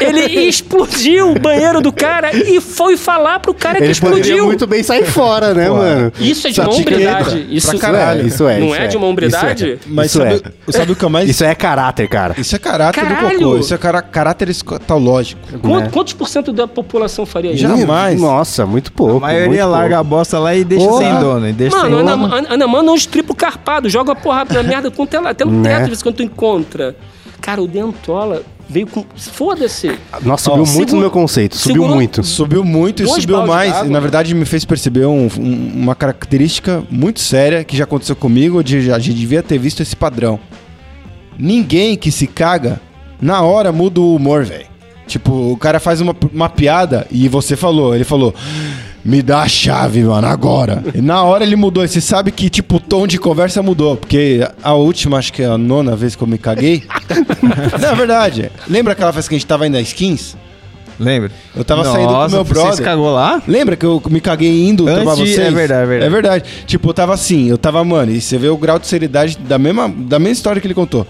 ele explodiu o banheiro do cara e foi falar pro cara que Ele explodiu. muito bem sair fora, né, Pô, mano? Isso é de Só uma hombridade. Isso, Pra caralho. Isso é, Não isso é, é. de uma hombridade? Isso Mas Isso sabe, sabe o que é mais. Isso é caráter, cara. Isso é caráter Caralho! do cocô. Isso é cara, caráter escatológico. Quanto- né? Quantos por cento da população faria isso? Jamais. Nossa, muito pouco. A maioria muito larga a bosta lá e deixa Porra. sem dono. E deixa Mano, sem Ana, dono. Ana, Ana Mano é um estripo carpado, joga a porra na merda com tela, até no Né? teto, de vez em quando tu encontra. Cara, o Dentola veio com. Foda-se. Nossa, subiu Ó, muito no segura- meu conceito. Subiu segurou- muito. Subiu muito e subiu mais. E, na verdade, me fez perceber um- um- uma característica muito séria que já aconteceu comigo. De, a gente devia ter visto esse padrão. Ninguém que se caga, na hora muda o humor, velho. Tipo, o cara faz uma, uma piada e você falou, ele falou. Me dá a chave, mano, agora. E na hora ele mudou. E você sabe que, tipo, o tom de conversa mudou. Porque a última, acho que é a nona vez que eu me caguei. Não, é verdade. Lembra aquela vez que a gente tava indo na skins? Lembra? Eu tava saindo com Nossa, meu Você brother. se cagou lá? Lembra que eu me caguei indo Antes tomar de- vocês? é verdade, é verdade. É verdade. Tipo, eu tava assim, eu tava, mano, e você vê o grau de seriedade da mesma, da mesma história que ele contou.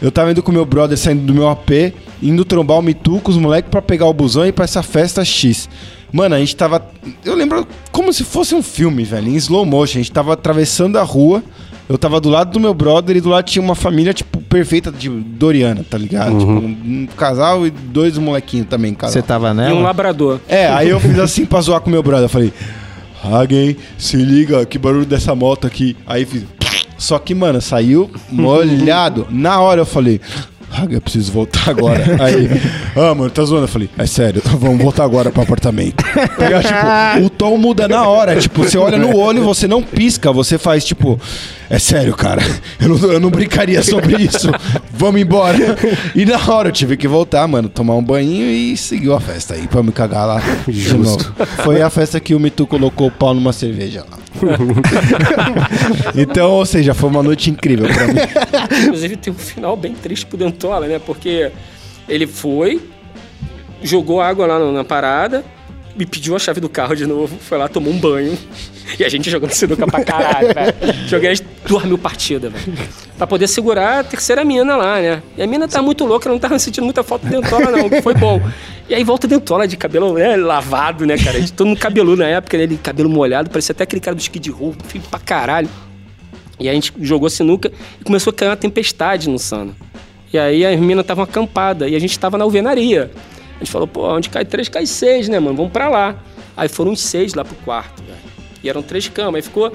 Eu tava indo com meu brother, saindo do meu AP, indo trombar o Mitu com os moleques pra pegar o busão e ir pra essa festa X. Mano, a gente tava. Eu lembro como se fosse um filme, velho, em slow motion. A gente tava atravessando a rua. Eu tava do lado do meu brother e do lado tinha uma família, tipo, perfeita de Doriana, tá ligado? Tipo, um, um casal e dois molequinhos também, casal. Você tava E um nela? labrador. É, aí eu fiz assim pra zoar com meu brother. Eu falei, Hagen, se liga, que barulho dessa moto aqui. Aí fiz. Só que, mano, saiu molhado. Na hora eu falei. Eu preciso voltar agora. Aí, ah, mano, tá zoando? Eu falei, é sério, vamos voltar agora pro apartamento. Aí, tipo, o tom muda na hora. Tipo, você olha no olho, você não pisca, você faz, tipo, é sério, cara, eu não, eu não brincaria sobre isso. Vamos embora. E na hora eu tive que voltar, mano, tomar um banho e seguiu a festa aí pra me cagar lá. de Justo. novo. Foi a festa que o Mitu colocou o pau numa cerveja lá. então, ou seja, foi uma noite incrível pra mim. Inclusive tem um final bem triste pro Né? Porque ele foi, jogou água lá na, parada, me pediu a chave do carro de novo, foi lá, tomou um banho. E a gente jogando sinuca pra caralho, velho. Joguei as duas mil partidas, velho. Pra poder segurar a terceira mina lá, né? E a mina tá muito louca, ela não tava sentindo muita falta de Dentola, não, que foi bom. E aí volta Dentola de cabelo né, lavado, né, cara? De todo mundo cabeludo na época, né? Ele cabelo molhado, parecia até aquele cara do Skid Row, feio pra caralho. E a gente jogou sinuca e começou a cair uma tempestade no Sana. E aí as minas estavam acampadas e a gente estava na alvenaria. A gente falou, pô, onde cai três, cai seis, né, mano? Vamos pra lá. Aí foram uns seis lá pro quarto, velho. E eram três camas. Aí ficou.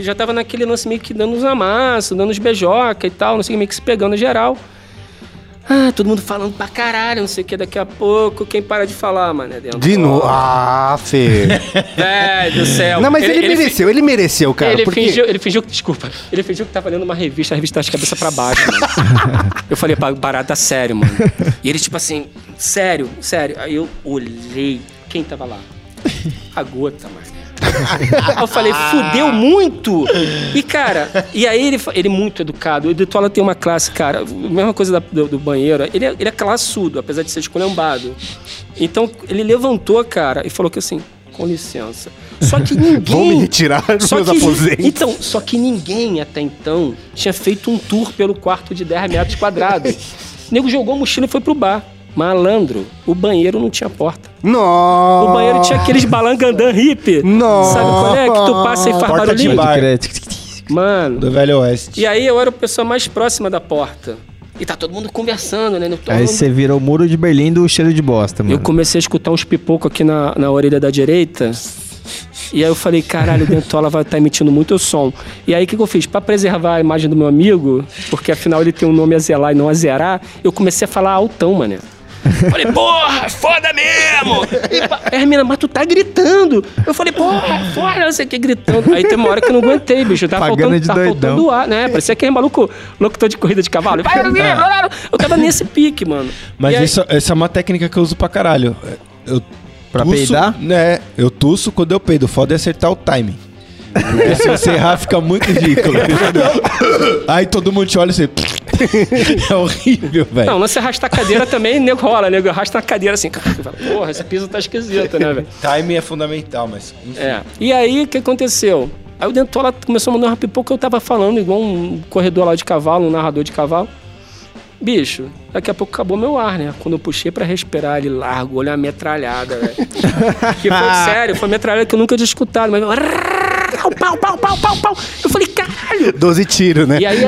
Já tava naquele lance meio que dando uns amassos, dando uns beijoca e tal, não sei, meio que se pegando geral. Ah, todo mundo falando pra caralho, não sei o que, daqui a pouco. Quem para de falar, mano? É dentro. De novo. Ah, Fê. Velho do céu. Não, mas ele, fi- mereceu, ele mereceu, cara. ele, porque... fingiu, ele fingiu que, desculpa, ele fingiu que tava lendo uma revista, a revista tava de cabeça pra baixo, mano. Eu falei, "Pá, parada sério, mano. E ele, tipo assim, sério, sério. Aí eu olhei, quem tava lá? A gota, mano. Eu falei, fudeu muito! E, cara, e aí ele, ele muito educado. O Detola tem uma classe, cara, a mesma coisa da- do, do banheiro. Ele é, ele é classudo, apesar de ser esculhambado. Então, ele levantou, cara, e falou que assim, com licença. Só que ninguém... Vão me retirar dos meus que, aposentos. então, só que ninguém até então tinha feito um tour pelo quarto de 10 metros quadrados. O nego jogou a mochila e foi pro bar. Malandro, o banheiro não tinha porta. Nossa. O banheiro tinha aqueles balangandã hippie. Nossa. Sabe qual é? Que tu passa e faz Porta de barulhinho. bar. Mano. Do Velho Oeste. E aí eu era a pessoa mais próxima da porta. E tá todo mundo conversando, né? No- Aí você virou o muro de Berlim do cheiro de bosta, mano. Eu comecei a escutar uns pipocos aqui na, na orelha da direita. E aí eu falei, caralho, o Dentola vai estar emitindo muito som. E aí o que, que eu fiz? Pra preservar a imagem do meu amigo, porque afinal ele tem um nome a zelar e não a zerar, eu comecei a falar altão, mané. Falei, porra, foda mesmo! E Aí a mina, mas tu tá gritando. Eu falei, porra, foda, não sei o que, gritando. Aí tem uma hora que eu não aguentei, bicho. Tava Pagando faltando, de tava doidão. faltando ar, né? Parecia aquele maluco, locutor de corrida de cavalo. Vai, vai, vai, vai. Eu tava nesse pique, mano. Mas aí- isso, essa é uma técnica que eu uso pra caralho. Eu Pra tuço, peidar? Né, eu tuço quando eu peido. Foda é acertar o timing. Porque se você errar, fica muito ridículo. Aí todo mundo te olha e você... é horrível, velho. Não, não se arrastar a cadeira também, nego rola, nego arrasta na cadeira assim. Porra, esse piso tá esquisito, né, velho? Timing é fundamental, mas... É. E aí, o que aconteceu? Aí o Dentola começou a mandar uma pipoca que eu tava falando, igual um corredor lá de cavalo, um narrador de cavalo. Bicho, daqui a pouco acabou meu ar, né? Quando eu puxei pra respirar, ele largou, olha a metralhada, velho. que foi sério, foi uma metralhada que eu nunca tinha escutado, mas. Pau, pau, pau, pau, pau. Eu falei, caralho! 12 tiros, né? E aí,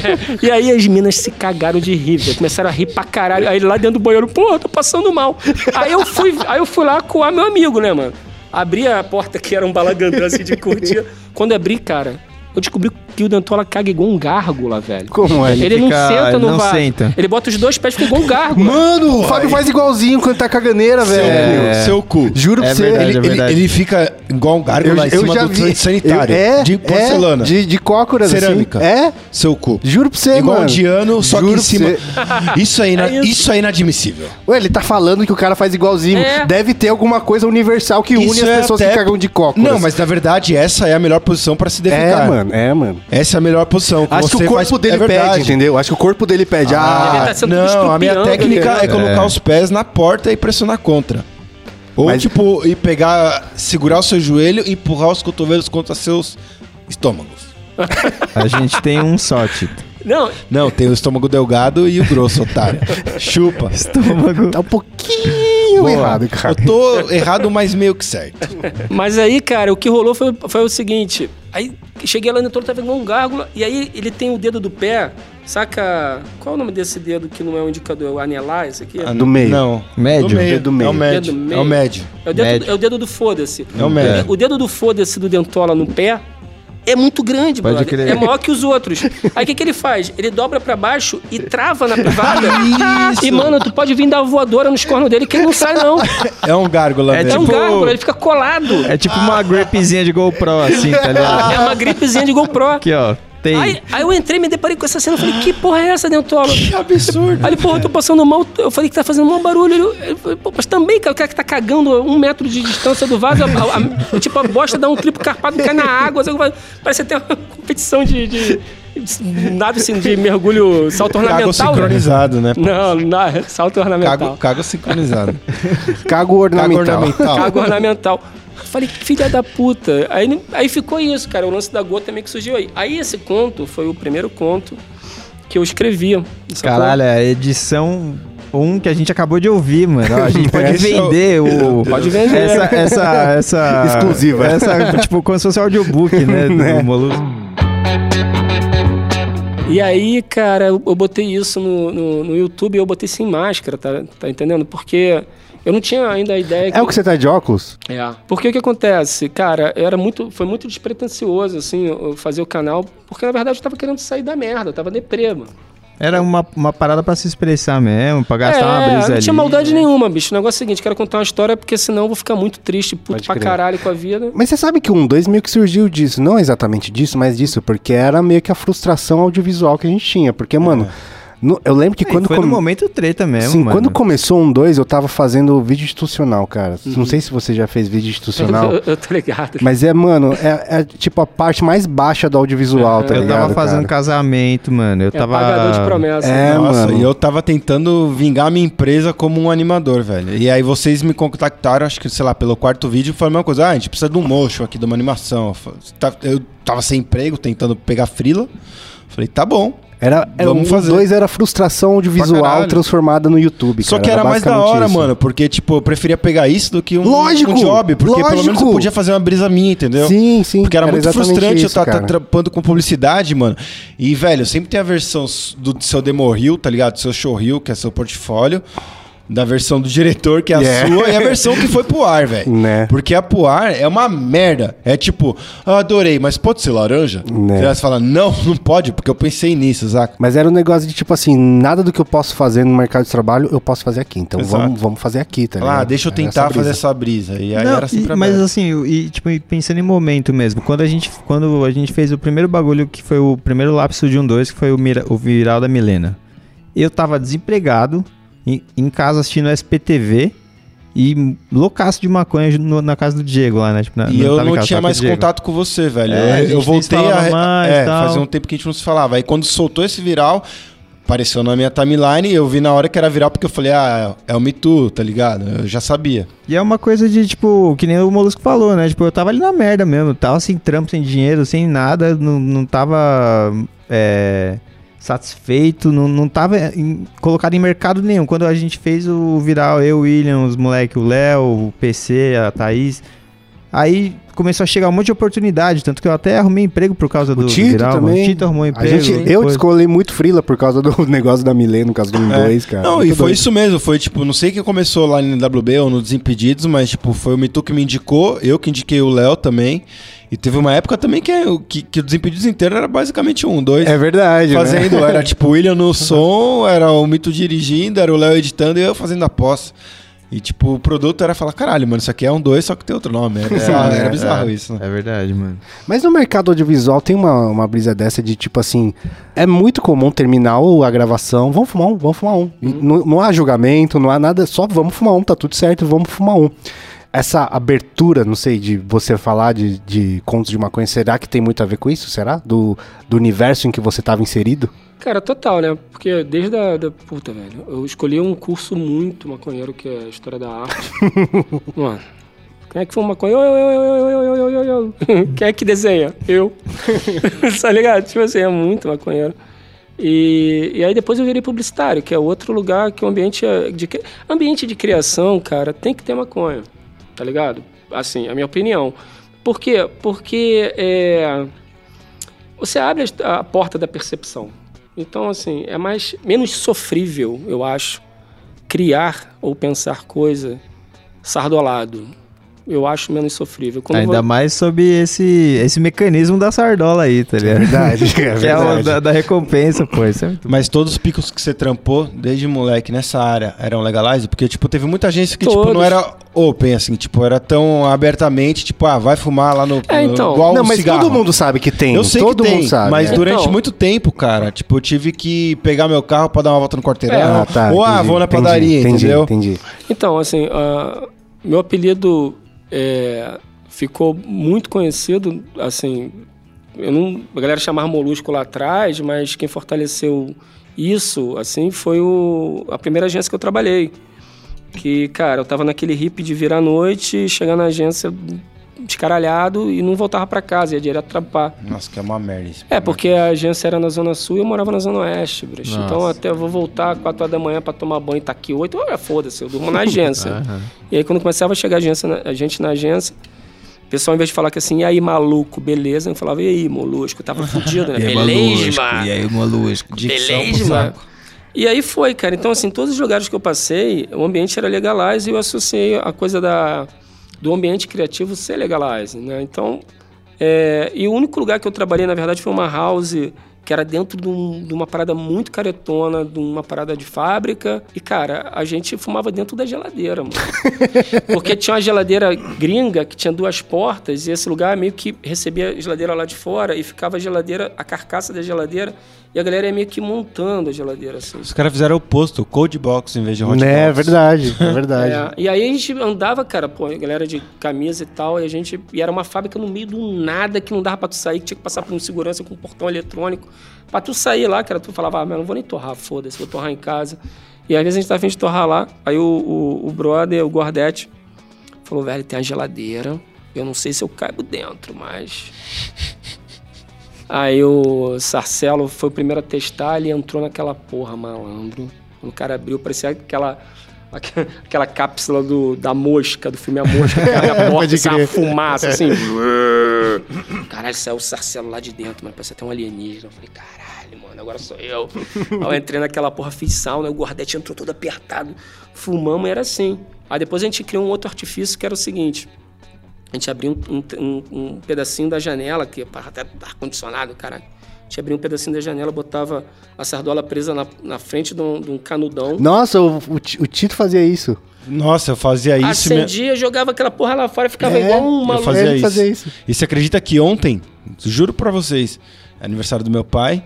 e aí as minas se cagaram de rir, velho. Começaram a rir pra caralho. Aí lá dentro do banheiro, pô, tô passando mal. Aí eu fui, aí eu fui lá coar meu amigo, né, mano? Abri a porta que era um balagandã assim de cortina. Quando eu abri, cara, eu descobri que o Dentola caga igual um gárgula, velho. Como é? Ele, não fica- senta no não vaso. senta. Ele bota os dois pés e fica igual um gárgula. Mano, o Fábio faz igualzinho quando tá caganeira, Seu, velho. cu, seu cu. Juro pra É você. verdade, Ele, é ele, ele fica igual um Eu, gárgula em eu cima já do vi. sanitário. Eu- é, de porcelana. É, de, de cócoras, Cerâmica. assim. É, Seu cu. juro pra você, igual mano. um indiano, só Juro que em cima... Isso é, ina- É isso. isso é inadmissível. Ué, ele tá falando que o cara faz igualzinho. É. Deve ter alguma coisa universal que une Isso as é pessoas até- que cagam de cócoras. Não, mas na verdade essa é a melhor posição pra se É, defecar. mano, é, mano. Essa é a melhor posição. Acho que o corpo faz- dele é pede, entendeu? Acho que o corpo dele pede. Ah, Ele tá sendo não, a minha técnica né? é colocar os pés na porta e pressionar contra. Ou Mas- tipo, e pegar, segurar o seu joelho e empurrar os cotovelos contra seus estômagos. A gente tem um só, Tito. Não, Não, tem o estômago delgado e o grosso, otário. Chupa. Estômago. tá um pouquinho Boa. errado, cara. Eu tô errado, mas meio que certo. Mas aí, cara, o que rolou foi, foi o seguinte. Aí cheguei lá no entrou, tava igual um gárgula. E aí ele tem o dedo do pé, saca? Qual é o nome desse dedo que não é um indicador? É o anelar, esse aqui? Do meio. Não. Médio. Do meio. Dedo meio. É o médio. Dedo meio. É o médio. É o dedo, Médio. é o dedo do foda-se. É o médio. O dedo do foda-se do Dentola no pé é muito grande, Pode brother. crer. É maior que os outros. Aí o que, que ele faz? Ele dobra pra baixo e trava na privada. Isso. E, mano, tu pode vir dar voadora nos cornos dele que ele não sai, não. É um gárgula É É mesmo. um tipo- gárgula, ele fica colado. É tipo uma gripzinha de GoPro, assim, tá ligado? É uma gripezinha de GoPro. Aqui, ó. Tem. Aí, aí eu entrei, me deparei com essa cena, eu falei, que porra é essa, Dentola? Que absurdo. Aí ele, porra, eu tô passando mal. Eu falei que tá fazendo mau barulho. Ele, ele falou, pô, mas também, cara, o cara que tá cagando a um metro de distância do vaso, a- a- a- tipo, a bosta dá um triplo carpado e cai na água. sabe? Parece até uma competição de, de, de nada assim, de mergulho, salto Cago ornamental. né? sincronizado, né? Não, não, salto ornamental. Cago, cago sincronizado. Cago Cago ornamental. ornamental. Cago ornamental. Eu Falei, filha da puta. Aí, aí ficou isso, cara. O lance da gota também que surgiu aí. Aí esse conto foi o primeiro conto que eu escrevia. sacou? Caralho, é a edição 1 que a gente acabou de ouvir, mano. A gente pode é vender o. Pode vender. Essa, essa, essa. Exclusiva. Essa, tipo, como se fosse audiobook, né? Do Molusco. E aí, cara, eu, eu botei isso no, no, no YouTube e eu botei sem máscara, tá, tá entendendo? Porque eu não tinha ainda a ideia É o que você tá de óculos? É. Porque o que acontece? Cara, era muito, foi muito despretensioso, assim, eu fazer o canal, porque na verdade eu tava querendo sair da merda, eu tava deprê, mano. Era uma, uma parada pra se expressar mesmo, pra gastar uma brisa É, não ali. tinha maldade nenhuma, bicho. O negócio é o seguinte, quero contar uma história porque senão eu vou ficar muito triste, puto Pode pra crer. caralho com a vida. Mas você sabe que o 1-2 meio que surgiu disso. Não exatamente disso, mas disso. Porque era meio que a frustração audiovisual que a gente tinha. Porque, mano, no- eu lembro que quando... foi no momento treta mesmo, Sim, mano. quando começou um 2, eu tava fazendo vídeo institucional, cara. Não sei se você já fez vídeo institucional. eu, eu tô ligado. Mas é, mano, é, é tipo a parte mais baixa do audiovisual, tá Eu ligado? tava fazendo cara? casamento, mano. Eu É tava. pagador de promessa. É, Nossa, mano. e eu tava tentando vingar minha empresa como um animador, velho. E aí vocês me contactaram, acho que, sei lá, pelo quarto vídeo, e falaram a mesma coisa. Ah, a gente precisa de um motion aqui, de uma animação. Eu tá- Eu tava sem emprego, tentando pegar frila. Falei, tá bom. Era, era Vamos um fazer. 2 era frustração audiovisual caralho. transformada no YouTube, Só cara. que era mais da hora, isso. mano, porque, tipo, eu preferia pegar isso do que um, Lógico, um job. Porque pelo menos eu lógico. podia fazer uma brisa minha, entendeu? Sim, sim. Porque era, muito exatamente frustrante eu isso, estar cara. trampando com publicidade, mano. E, velho, sempre tem a versão do seu demo reel, tá ligado? Seu show reel, que é seu portfólio. Da versão do diretor, que é a Yeah. sua, e a versão que foi pro ar, velho. Né. Porque a pro ar é uma merda. É tipo, ah, adorei, mas pode ser laranja? Né. Você fala, não, não pode, porque eu pensei nisso, Zaca. Mas era um negócio de tipo assim, nada do que eu posso fazer no mercado de trabalho, eu posso fazer aqui. Então Exato. vamos, vamos fazer aqui, tá Ah, ligado? deixa eu tentar brisa. fazer essa brisa. E aí Não, era sempre e- mas assim, e, tipo, pensando em momento mesmo, quando a gente quando a gente fez o primeiro bagulho que foi o primeiro lápis de um 2, que foi o, Mira- o viral da Milena. Eu tava desempregado em, em casa assistindo SPTV e loucaço de maconha no- na casa do Diego lá, né? Tipo, na- E eu não casa, tinha mais Diego. contato com você, velho. É, eu, eu voltei a. mais, é, fazia um tempo que a gente não se falava. Aí quando soltou esse viral, apareceu na minha timeline, eu vi na hora que era viral, porque eu falei, ah, é o Me Too, tá ligado? Eu já sabia. E é uma coisa de, tipo, que nem o Molusco falou, né? Tipo, eu tava ali na merda mesmo, tava sem trampo, sem dinheiro, sem nada, não, não tava é, satisfeito, não, não tava em- colocado em mercado nenhum. Quando a gente fez o viral, eu, William, os moleque, o Léo, o PC, a Thaís, aí começou a chegar um monte de oportunidade, tanto que eu até arrumei emprego por causa O do Tito viral. também. O Tito arrumou A emprego. gente, eu coisa. descolei muito frila por causa do negócio da Milena, no caso do É. 2, cara. Não, Muito e foi doido. isso mesmo. Foi tipo, não sei quem começou lá no WB ou no Desimpedidos, mas tipo, foi o Too que me indicou, eu que indiquei o Léo também. E teve uma época também que, é o- que, que o Desimpedidos inteiro era basicamente um, dois. É verdade, né? fazendo, era tipo o William no som, era o Mito dirigindo, era o Léo editando e eu fazendo a pós. E tipo, o produto era falar, caralho, mano, isso aqui é um dois, só que tem outro nome. Era bizarro, É, era é, bizarro é. isso, né? É verdade, mano. Mas no mercado audiovisual tem uma, uma brisa dessa de tipo assim: é muito comum terminar a gravação, vamos fumar um, vamos fumar um. E não, não há julgamento, não há nada, só vamos fumar um, tá tudo certo, vamos fumar um essa abertura, não sei, de você falar de, de contos de maconha, será que tem muito a ver com isso? Será? Do, do universo em que você estava inserido? Cara, total, né? Porque desde a. Da, puta, velho. Eu escolhi um curso muito maconheiro, que é História da Arte. Mano. Quem é que foi um maconheiro? Eu, eu, eu, eu, eu, eu, eu, eu. Quem é que desenha? Eu. tá ligado? Tipo assim, é muito maconheiro. E, e, aí depois eu virei publicitário, que é outro lugar que o ambiente é de, ambiente de criação, cara, tem que ter maconha tá ligado? Assim, a minha opinião. Por quê? Porque é, você abre a porta da percepção. Então, assim, é mais menos sofrível, eu acho, criar ou pensar coisa sardolado. Eu acho menos sofrível. Quando Ainda vo- mais sob esse, esse mecanismo da sardola aí, tá ligado? Verdade, é Que é o verdade. da, da recompensa, pô. Isso é muito Mas todos os picos que você trampou, desde moleque, nessa área, eram legalize? Porque, tipo, teve muita agência que, tipo, Todos. não era open, assim, tipo, era tão abertamente, tipo, ah, vai fumar lá no... É, então. no- igual Não, um mas cigarro. todo mundo sabe que tem. Eu sei todo que tem, mundo sabe. mas é. durante Então. muito tempo, cara, tipo, eu tive que pegar meu carro pra dar uma volta no quarteirão, Ah, tá, ou ah, entendi, vou na padaria, entendi, entendeu? Entendi. Então, assim, ah, meu apelido é, ficou muito conhecido, assim, eu não, a galera chamava Molusco lá atrás, mas quem fortaleceu isso, assim, foi o, a primeira agência que eu trabalhei. Que, cara, eu tava naquele hip de virar à noite, chegar na agência descaralhado e não voltava pra casa, ia direto trampar. Nossa, que é uma merda isso. É, porque a agência era na Zona Sul e eu morava na Zona Oeste, bruxo. Nossa. Então até eu vou voltar 4 horas da manhã pra tomar banho, tá aqui 8, olha, foda-se, eu durmo na agência. E aí quando começava a chegar a, agência, na- a gente na agência, o pessoal, ao invés de falar que assim, e aí, maluco, beleza? Eu falava, e aí, molusco? Eu tava fudido, né? beleza, mano. aí, molusco? Beleza. E aí foi, cara. Então, assim, todos os lugares que eu passei, o ambiente era legalize e eu associei a coisa da, do ambiente criativo ser legalize, né? Então, é, e o único lugar que eu trabalhei, na verdade, foi uma house que era dentro de, um- de uma parada muito caretona, de uma parada de fábrica. E, cara, a gente fumava dentro da geladeira, mano. Porque tinha uma geladeira gringa que tinha duas portas e esse lugar meio que recebia a geladeira lá de fora e ficava a geladeira, a carcaça da geladeira e a galera ia meio que montando a geladeira assim. Os caras fizeram o oposto, o cold box em vez de hot Né, é box. verdade, é verdade. É, e aí a gente andava, cara, pô, a galera de camisa e tal, e a gente. E era uma fábrica no meio do nada que não dava pra tu sair, que tinha que passar por um segurança com um portão eletrônico. Pra tu sair lá, cara, tu falava, ah, mas não vou nem torrar, foda-se, vou torrar em casa. E às vezes a gente tava a fim de torrar lá. Aí o, o, o brother, o Gordete, falou, velho, tem a geladeira. Eu não sei se eu caibo dentro, mas. Aí o Sarcelo foi o primeiro a testar, ele entrou naquela porra, malandro. Quando o cara abriu, parecia aquela, aquela, cápsula do, da mosca, do filme A Mosca, que abre a porta sai uma fumaça, assim. Caralho, saiu o Sarcelo lá de dentro, mas parecia até um alienígena. Eu falei, caralho. mano, agora sou eu. Aí eu entrei naquela porra, fiz sauna, o Gordete entrou todo apertado, fumamos e era assim. Aí depois a gente criou um outro artifício que era o seguinte: a gente abriu um, um, um pedacinho da janela, que até ar-condicionado, caralho. A gente abria um pedacinho da janela, botava a sardola presa na, na frente de um, de um canudão. Nossa, o, o, o Tito fazia isso. Nossa, eu fazia isso. minha- Acendia, jogava aquela porra lá fora e ficava É, igual um Eu maluco. fazia ele isso. fazia isso. E você acredita que ontem, juro pra vocês, é aniversário do meu pai,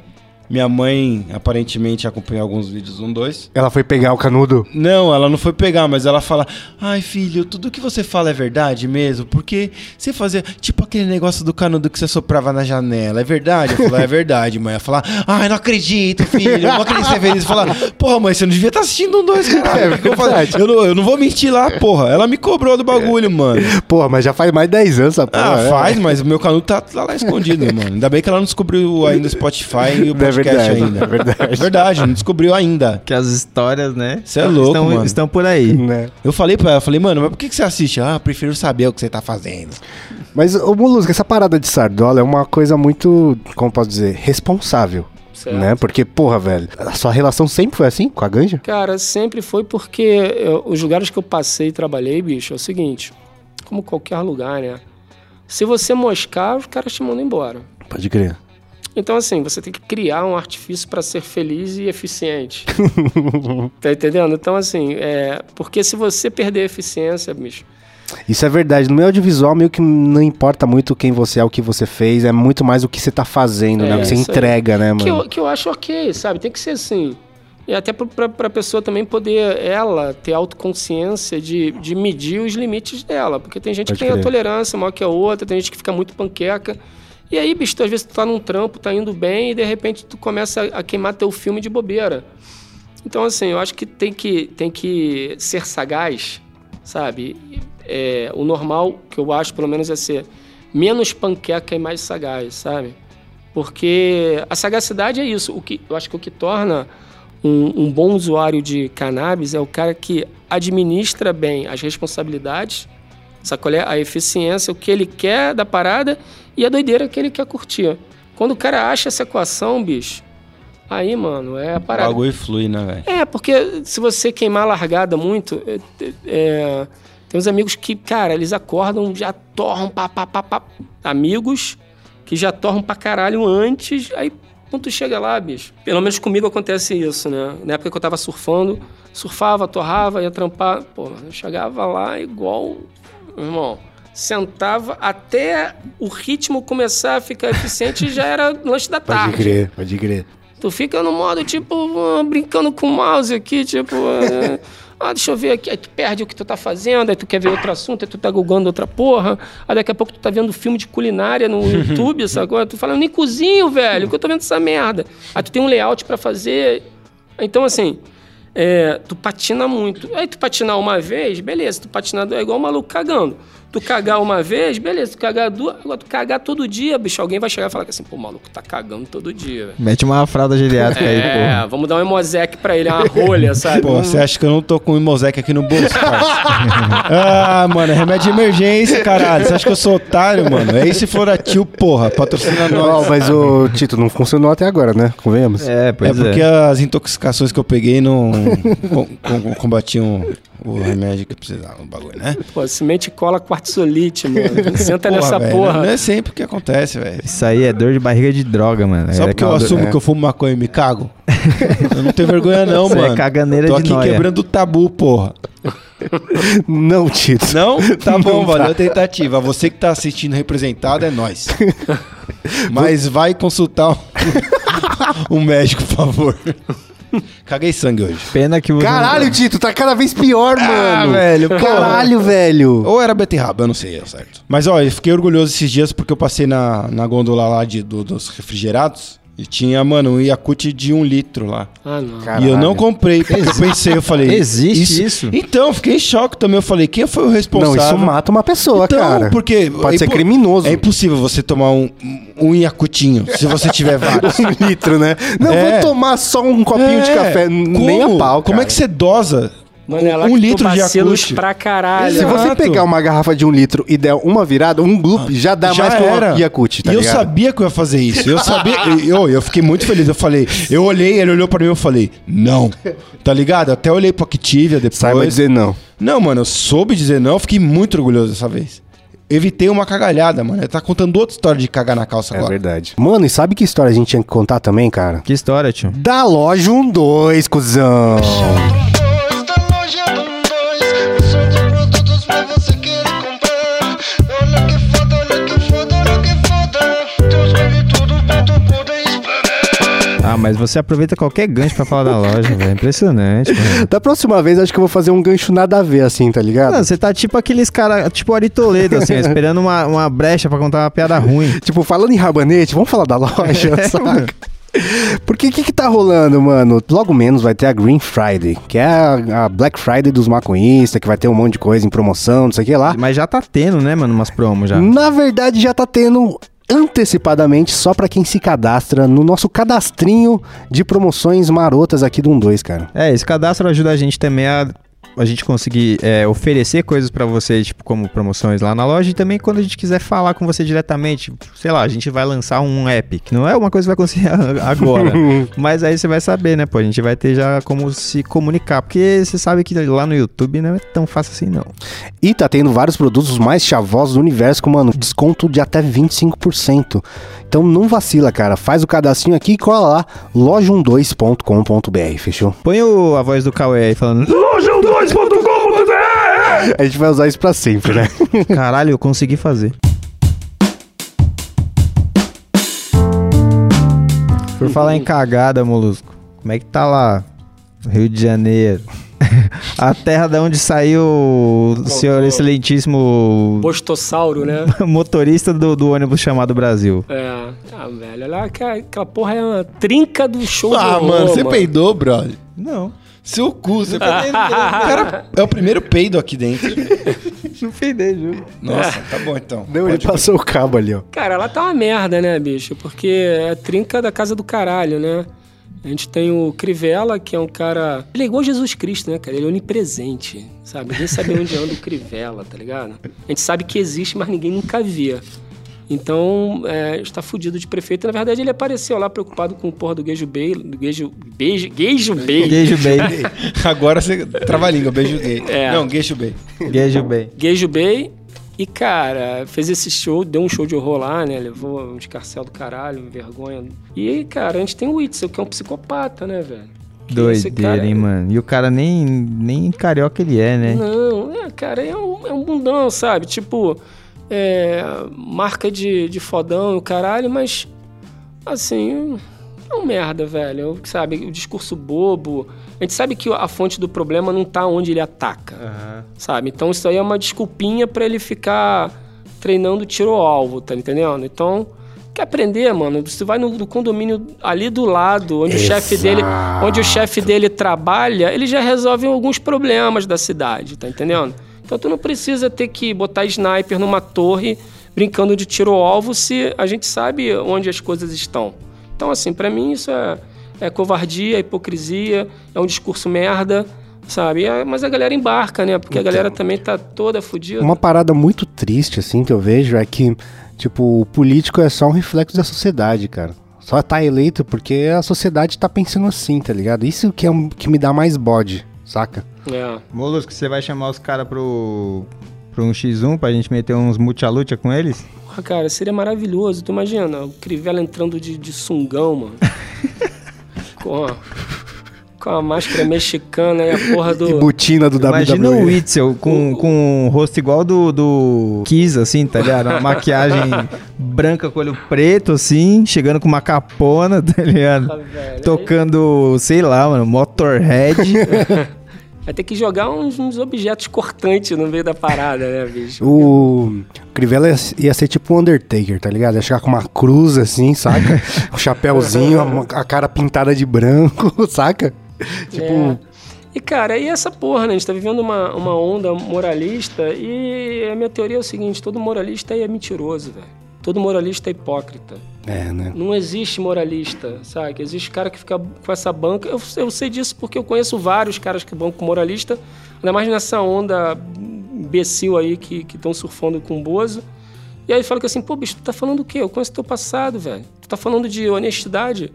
minha mãe aparentemente acompanhou alguns vídeos, um, dois. Ela foi pegar o canudo. Não, ela não foi pegar, mas ela fala: Ai, filho, tudo que você fala é verdade mesmo? Porque você fazia tipo aquele negócio do canudo que você soprava na janela. É verdade? Eu falei: É verdade, mãe. Ela fala: Ai, não acredito, filho. Não acredito que você fez isso. Fala: Porra, mãe, você não devia estar assistindo um dois, caralho. É eu, não, eu não vou mentir lá, porra. Ela me cobrou do bagulho, mano. Porra, mas já faz mais de 10 anos essa porra. Ah, é. faz, mas o meu canudo tá, tá lá escondido, mano. Ainda bem que ela não descobriu ainda o Spotify e o É podcast verdade, ainda. é verdade. Verdade, não descobriu ainda. Que as histórias, né? Cê é louco, estão, mano. estão por aí. Né? Eu falei pra ela, falei, mano, mas por que, que você assiste? Ah, eu prefiro saber o que você tá fazendo. Mas, ô Molusco, essa parada de sardola é uma coisa muito, como posso dizer, responsável. Certo. Né? Porque, porra, velho, a sua relação sempre foi assim com a ganja? Cara, sempre foi porque eu- os lugares que eu passei e trabalhei, bicho, é o seguinte: como qualquer lugar, né? Se você moscar, os caras te mandam embora. Pode crer. Então, assim, você tem que criar um artifício para ser feliz e eficiente. tá entendendo? Então, assim, é. Porque se você perder a eficiência, bicho. Isso é verdade. No meio audiovisual, meio que não importa muito quem você é, o que você fez, é muito mais o que você tá fazendo, né? É, O que você isso aí. entrega, né, mano? Que eu, que eu acho ok, sabe? Tem que ser assim. E até para a pessoa também poder, ela, ter autoconsciência de, de medir os limites dela. Porque tem gente Pode que tem a tolerância maior que a outra, tem gente que fica muito panqueca. E aí, bicho, tu, às vezes tu tá num trampo, tá indo bem, e de repente tu começa a, queimar teu filme de bobeira. Então, assim, eu acho que tem que, tem que ser sagaz, sabe? É, o normal, que eu acho, pelo menos, é ser menos panqueca e mais sagaz, sabe? Porque a sagacidade é isso. O que, eu acho que o que torna um, um bom usuário de cannabis é o cara que administra bem as responsabilidades, sabe é? a eficiência, o que ele quer da parada e a doideira que ele quer curtir. Quando o cara acha essa equação, bicho, aí, mano, é a O parada. bagulho flui, né, velho? É, porque se você queimar a largada muito, é, é, tem uns amigos que, cara, eles acordam, já torram, pá, pá, pá, pá. Amigos que já torram pra caralho antes, aí quando tu chega lá, bicho. Pelo menos comigo acontece isso, né? Na época que eu tava surfando, surfava, torrava, ia trampar. Pô, eu chegava lá igual. Meu irmão, sentava até o ritmo começar a ficar eficiente e já era lanche da Pode tarde. crer, pode crer. Tu fica no modo, tipo, ah, brincando com o mouse aqui, tipo. ah, ah, deixa eu ver aqui. Aí tu perde o que tu tá fazendo, aí tu quer ver outro assunto, aí tu tá googando outra porra. Aí daqui a pouco tu tá vendo filme de culinária no YouTube, sacou? Tu fala, eu nem cozinho, velho, que eu tô vendo essa merda. Aí tu tem um layout pra fazer. Então, assim, é, tu patina muito. Aí tu patinar uma vez, beleza, tu patinar é igual um maluco cagando. Tu cagar uma vez, beleza, tu cagar duas. Agora tu cagar todo dia, bicho, alguém vai chegar e falar que assim, pô, o maluco tá cagando todo dia, velho. Mete uma fralda geriátrica aí, pô. É, vamos dar um Emosec pra ele, uma rolha, sabe? Pô, Um- você acha que eu não tô com o Imosec aqui no bolso, parça? ah, mano, é remédio de emergência, caralho. Você acha que eu sou otário, mano? É esse Floratil, porra. Patrocina nós. mas o Tito não funcionou até agora, né? Convenhamos. É, É pois é. porque as intoxicações que eu peguei não com- com- combatiam o remédio que precisava, o bagulho, né? Pô, semente cola quartzolite, mano. Senta nessa velho, porra. Não é sempre que acontece, velho. Isso aí é dor de barriga de droga, mano. Só É porque eu assumo é. que eu fumo maconha e me cago? eu não tenho vergonha, não, Isso é mano. caganeira Tô de aqui nóia. quebrando o tabu, porra. Não, Tito. Não? Tá bom, Não valeu tá. a tentativa. Você que tá assistindo representado é nós. Mas vai consultar um, um médico, por favor. Caguei sangue hoje. Pena que você. Caralho, Tito, tá cada vez pior, Ah, mano. velho, porra. Caralho, velho. Ou era beterraba, eu não sei, é certo. Mas, ó, eu fiquei orgulhoso esses dias porque eu passei na, na gôndola lá de, do- dos refrigerados e tinha, mano, um Yakult de um litro lá. Ah, não. Caralho. E eu não comprei, porque eu pensei, eu falei... Existe isso? Então, eu fiquei em choque também. Eu falei, quem foi o Não, responsável? isso mata uma pessoa, Então, cara. porque Pode é ser criminoso. É impossível você tomar um, um iacutinho se você tiver vários. um litro, né? Não, É. vou tomar só um copinho de É, café. Nem a como? pau, Como cara. é que você dosa Mano, é um que litro de Yakult. pra caralho. Se você pegar uma garrafa de um litro e der uma virada, um gloop, já dá Já mais que era. uma Yakut, tá e eu ligado? sabia que eu ia fazer isso. Eu sabia. eu, eu fiquei muito feliz. Eu falei, eu olhei, ele olhou pra mim e eu falei, não. Tá ligado? Até olhei pro Activia depois. Saiba dizer não. Não, mano, eu soube dizer não, eu fiquei muito orgulhoso dessa vez. Evitei uma cagalhada, mano. Ele tá contando outra história de cagar na calça É agora. verdade. Mano, e sabe que história a gente tinha que contar também, cara? Que história, tio. Da loja 12, cuzão. Ah, mas você aproveita qualquer gancho pra falar da loja, velho. Impressionante, mano. Da próxima vez, acho que eu vou fazer um gancho nada a ver, assim, tá ligado? Não, você tá tipo aqueles caras, tipo Ari Toledo, assim, esperando uma, uma brecha pra contar uma piada ruim. Tipo, falando em rabanete, vamos falar da loja, saca? Porque o que que tá rolando, mano? Logo menos vai ter a Green Friday, que é a, a Black Friday dos maconhistas, que vai ter um monte de coisa em promoção, não sei o que lá. Mas já tá tendo, né, mano, umas promos já. Na verdade, já tá tendo antecipadamente só pra quem se cadastra no nosso cadastrinho de promoções marotas aqui do 12, cara. É, esse cadastro ajuda a gente também a a gente conseguir é, oferecer coisas pra você, tipo, como promoções lá na loja e também quando a gente quiser falar com você diretamente, sei lá, a gente vai lançar um app, que não é uma coisa que vai conseguir agora, mas aí você vai saber, né, pô, a gente vai ter já como se comunicar, porque você sabe que lá no YouTube não é tão fácil assim, não. E tá tendo vários produtos mais chavosos do universo com, mano, desconto de até 25%. Então não vacila, cara. Faz o cadastrinho aqui e cola lá, loja12.com.br, fechou? Põe o, a voz do Cauê aí falando, A gente vai usar isso pra sempre, né? caralho, eu consegui fazer. Por falar em cagada, molusco, como é que tá lá? Rio de Janeiro. A terra da onde saiu o senhor excelentíssimo Bostossauro, né? motorista do, do ônibus chamado Brasil. É. Ah, velho, olha lá, aquela, aquela porra é uma trinca do show Ah, horror, mano, você peidou, brother. Não, Seu cu, você peidou. O cara é o primeiro peido aqui dentro. não peidei, juro. Nossa, tá bom então. Não, ele passou o cabo ali, ó. Cara, lá tá uma merda, né, bicho? Porque é a trinca da casa do caralho, né? A gente tem o Crivella, que é um cara. Ele é igual Jesus Cristo, né, cara? Ele é onipresente, sabe? Ninguém sabe onde anda o Crivella, tá ligado? A gente sabe que existe, mas ninguém nunca via. Então, é, está fudido de prefeito. Na verdade, ele apareceu lá preocupado com o porra do Guejo Bay. Do Guejo. Beijo. Guejo Bay. Queijo bem. Agora você trava a língua, beijo gay. É. Não, queixo bem. Queijo bem. Guejo Bay. E, cara, fez esse show, deu um show de horror lá, né? Levou um escarcel do caralho, vergonha. E, cara, a gente tem o Witzel, que é um psicopata, né, velho? Doideira, hein, mano. E o cara nem, nem carioca ele é, né? Não, é, cara, é um, é um bundão, sabe? Tipo, é, marca de, de fodão e o caralho, mas, assim, é um merda, velho. Sabe, o discurso bobo. A gente sabe que a fonte do problema não tá onde ele ataca, sabe? Então isso aí é uma desculpinha pra ele ficar treinando tiro ao alvo, tá entendendo? Então, quer aprender, mano? Você vai no, no condomínio ali do lado, onde o chefe dele, onde o chefe dele trabalha, ele já resolve alguns problemas da cidade, tá entendendo? Então tu não precisa ter que botar sniper numa torre brincando de tiro alvo se a gente sabe onde as coisas estão. Então, assim, pra mim isso é, é covardia, é hipocrisia, é um discurso merda, sabe? É- mas a galera embarca, né? Porque a galera também tá toda fodida. Uma parada muito triste, assim, que eu vejo é que, tipo, o político é só um reflexo da sociedade, cara. Só tá eleito porque a sociedade tá pensando assim, tá ligado? Isso que, é um, que me dá mais bode, saca? É. Molusco, você vai chamar os caras pro, pro um X1 pra gente meter uns multi-luta com eles? Porra, cara, seria maravilhoso. Tu imagina, o Crivella entrando de, de sungão, mano. com, a, com a máscara mexicana e a porra E do... botina do Imagina o WWE. Witzel com, com um rosto igual do, do Kiss, assim, tá ligado? Uma maquiagem branca com olho preto, assim, chegando com uma capona, tá ligado? Ah, velho. Tocando, sei lá, mano, Motorhead. Vai ter que jogar uns, uns objetos cortantes no meio da parada, né, bicho? O Crivella ia, ia ser tipo um Undertaker, tá ligado? Ia chegar com uma cruz assim, saca? um chapéuzinho, a, a cara pintada de branco, saca? Tipo, É. E, cara, e essa porra, né? A gente tá vivendo uma, uma onda moralista e a minha teoria é o seguinte, todo moralista aí é mentiroso, velho. Todo moralista é hipócrita. É, né? Não existe moralista, sabe? Existe cara que fica com essa banca. Eu, eu sei disso porque eu conheço vários caras que vão com moralista, ainda mais nessa onda imbecil aí que estão surfando com o Bozo. E aí fala que assim, pô, bicho, tu tá falando o quê? Eu conheço teu passado, velho. Tu tá falando de honestidade.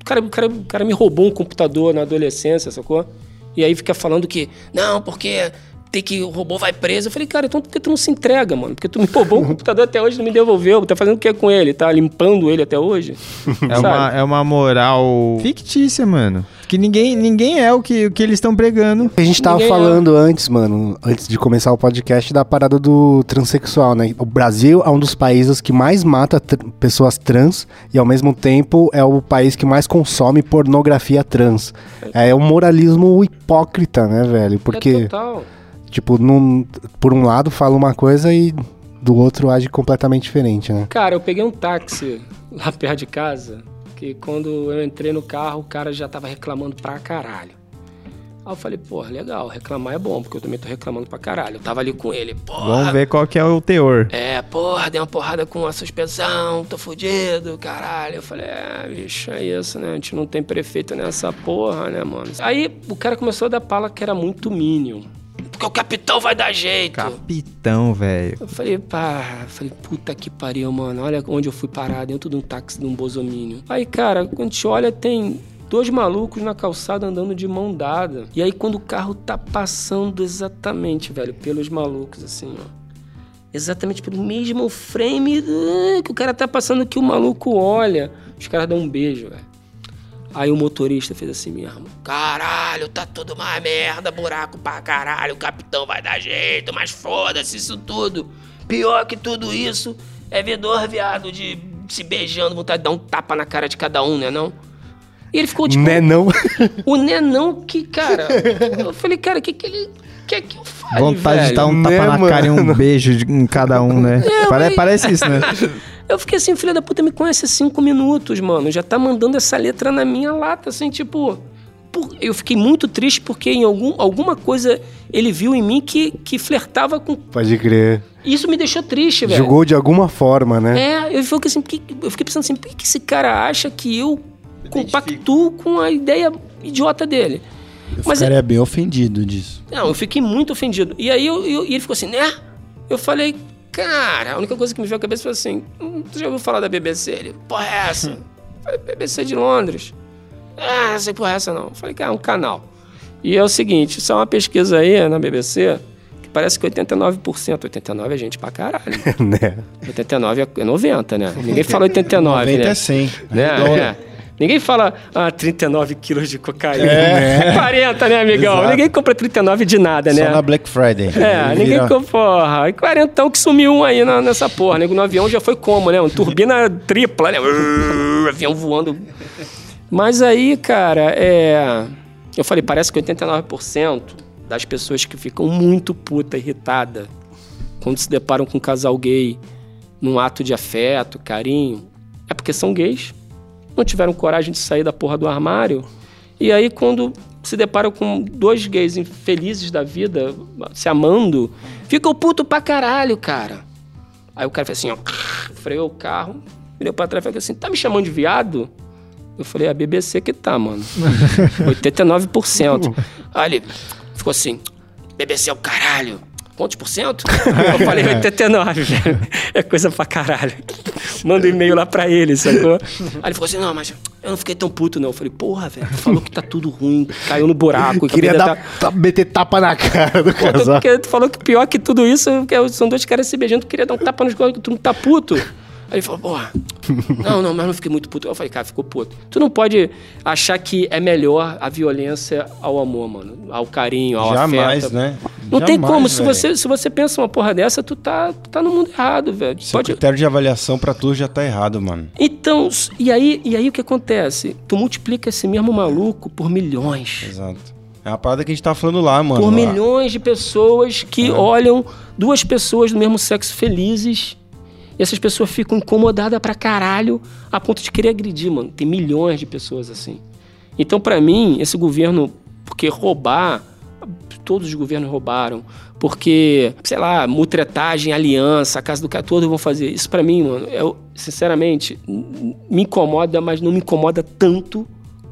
O cara, o, cara, o cara me roubou um computador na adolescência, sacou? E aí fica falando que, não, porque tem que o robô vai preso. Eu falei, cara, então por que tu não se entrega, mano? Porque tu me roubou um computador até hoje e não me devolveu. Tá fazendo o que com ele? Tá limpando ele até hoje? É uma, é uma moral fictícia, mano. Que ninguém, ninguém é o que, o que eles estão pregando. A gente tava Ninguém é. falando antes, mano, antes de começar o podcast, da parada do transexual, né? O Brasil é um dos países que mais mata tr- pessoas trans e, ao mesmo tempo, é o país que mais consome pornografia trans. É um moralismo hipócrita, né, velho? É Porque, total. Tipo, num, por um lado fala uma coisa e do outro age completamente diferente, né? Cara, eu peguei um táxi lá perto de casa, que quando eu entrei no carro, o cara já tava reclamando pra caralho. Aí eu falei, porra, legal, reclamar é bom, porque eu também tô reclamando pra caralho. Eu tava ali com ele, porra. Vamos ver qual que é o teor. É, porra, dei uma porrada com a suspensão, tô fudido, caralho. Eu falei, é, bicho, é isso, né? A gente não tem prefeito nessa porra, né, mano? Aí o cara começou a dar pala que era muito mínimo. Porque o capitão vai dar jeito. Capitão, velho. Eu falei, pá, falei, puta que pariu, mano. Olha onde eu fui parar, dentro de um táxi de um bosomínio. Aí, cara, quando a gente olha, tem dois malucos na calçada andando de mão dada. E aí, quando o carro tá passando exatamente, velho, pelos malucos, assim, ó. Exatamente pelo mesmo frame ah, que o cara tá passando que o maluco olha. Os caras dão um beijo, velho. Aí o motorista fez assim mesmo. Caralho, tá tudo uma merda, buraco pra caralho, o capitão vai dar jeito, mas foda-se isso tudo. Pior que tudo isso é ver dois viado de se beijando, vontade de dar um tapa na cara de cada um, né não? E ele ficou tipo... Né, não? O nenão que, cara... eu falei, cara, o que que ele quer que eu fale, Vontade de velho? dar um Né, tapa na mano? cara e um beijo de- em cada um, né? É, Pare- mas- Parece isso, né? Eu fiquei assim, filha da puta, me conhece há cinco minutos, mano. Já tá mandando essa letra na minha lata, assim, tipo. por- Eu fiquei muito triste porque em algum, alguma coisa ele viu em mim que, que flertava com. Pode crer. Isso me deixou triste, velho. Julgou de alguma forma, né? É, eu fiquei, assim, por que- eu fiquei pensando assim, por que esse cara acha que eu compactuo com a ideia idiota dele? Eu Mas ficaria bem ofendido disso. Não, eu fiquei muito ofendido. E aí eu, eu- e ele ficou assim, né? Eu falei, cara, a única coisa que me veio à cabeça foi assim: hum, tu já ouviu falar da BBC? Ele, porra, é essa? Eu falei, BBC de Londres. Ah, não sei porra é essa não. Falei, cara, é um canal. E é o seguinte: isso é uma pesquisa aí na BBC que parece que 89%, 89 é gente pra caralho. né? 89 é 90, né? Ninguém fala 89, 90 né? é 100. né? É. Ninguém fala, ah, 39 quilos de cocaína. 40, né, amigão? Exato. Ninguém compra 39 de nada, né? Só na Black Friday. É, Ele ninguém compra, porra. E quarentão que sumiu um aí na- nessa porra. Nego no avião já foi como, né? Uma turbina tripla, né? Urr, avião voando. Mas aí, cara, é... Eu falei, parece que 89% das pessoas que ficam muito puta, irritada, quando se deparam com um casal gay num ato de afeto, carinho, é porque são gays. Não tiveram coragem de sair da porra do armário. E aí, quando se deparam com dois gays infelizes da vida, se amando, ficam puto pra caralho, cara. Aí o cara fez assim, ó, freou o carro, virou pra trás e falou assim: tá me chamando de viado? Eu falei, é a BBC que tá, mano. 89%. Aí ele ficou assim: BBC é o caralho. Quantos por cento? Eu falei 89, velho. É coisa pra caralho. Manda um e-mail lá pra ele, sacou? Aí ele ficou assim: não, mas eu não fiquei tão puto, não. Eu falei, porra, velho, tu falou que tá tudo ruim, caiu no buraco. Queria dar, tá- meter tapa na cara do casal. porque tu falou que pior que tudo isso que são dois caras se beijando, tu queria dar um tapa nos que tu não tá puto. Aí ele falou, porra, não, não, mas não fiquei muito puto. Eu falei, cara, ficou puto. Tu não pode achar que é melhor a violência ao amor, mano. Ao carinho, ao Jamais, afeto. né? Não tem Jamais, como. Se você, se você pensa uma porra dessa, tu tá, tu tá no mundo errado, velho. Seu Pode... critério de avaliação pra tu já tá errado, mano. Então, e aí, e aí o que acontece? Tu multiplica esse mesmo maluco por milhões. Exato. É uma parada que a gente tava falando lá, mano. por lá. milhões de pessoas que olham duas pessoas do mesmo sexo felizes. E essas pessoas ficam incomodadas pra caralho a ponto de querer agredir, mano. Tem milhões de pessoas assim. Então, pra mim, esse governo, porque roubar todos os governos roubaram, porque, sei lá, mutretagem, aliança, a casa do cara, todos vão fazer. Isso pra mim, mano, eu, sinceramente, n- me incomoda, mas não me incomoda tanto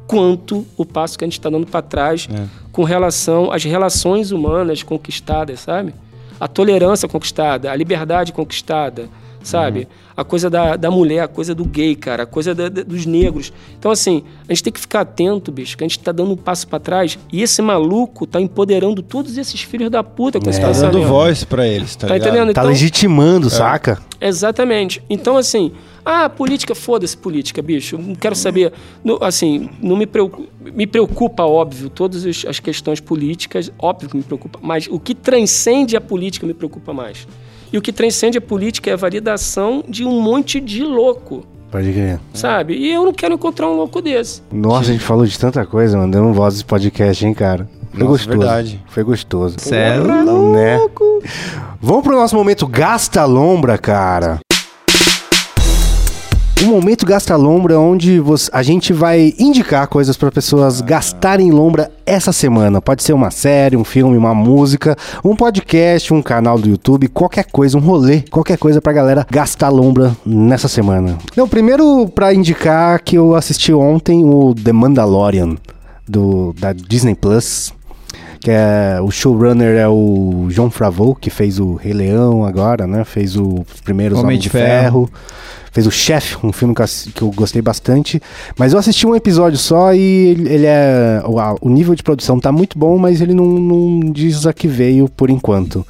quanto o passo que a gente está dando para trás É. com relação às relações humanas conquistadas, sabe? A tolerância conquistada, a liberdade conquistada, sabe? A coisa da, da mulher, a coisa do gay, cara, a coisa da- da- dos negros. Então, assim, a gente tem que ficar atento, bicho, que a gente tá dando um passo para trás e esse maluco tá empoderando todos esses filhos da puta com esse Tá pensamento. dando voz pra eles, tá, Tá ligado? entendendo? Tá Então- legitimando, saca? Exatamente. Então, assim, ah, política, foda-se política, bicho. Não quero saber. no- assim, não me preocupa, me preocupa, óbvio, todas as- as questões políticas, óbvio que me preocupa, mas o que transcende a política me preocupa mais. E o que transcende a política é a validação de um monte de louco, Pode crer. sabe? E eu não quero encontrar um louco desse. Nossa, a gente falou de tanta coisa, mano. Deu um voz desse podcast, hein, cara. Foi Nossa, gostoso. verdade. Foi gostoso. Cê é né? Vamos pro nosso momento Gasta Lombra, cara. Um momento Gasta Lombra onde você- a gente vai indicar coisas para pessoas gastarem lombra essa semana. Pode ser uma série, um filme, uma música, um podcast, um canal do YouTube, qualquer coisa, um rolê, qualquer coisa pra galera gastar lombra nessa semana. Não, primeiro pra indicar que eu assisti ontem o The Mandalorian do da Disney Plus que é o showrunner é o John Favreau, que fez o Rei Leão agora, né? Fez o- os primeiros Homem de de Ferro. Fez o Chef, um filme que eu, gostei bastante. Mas eu assisti um episódio só e ele, é. O, o nível de produção tá muito bom, mas ele não, não diz a que veio por enquanto.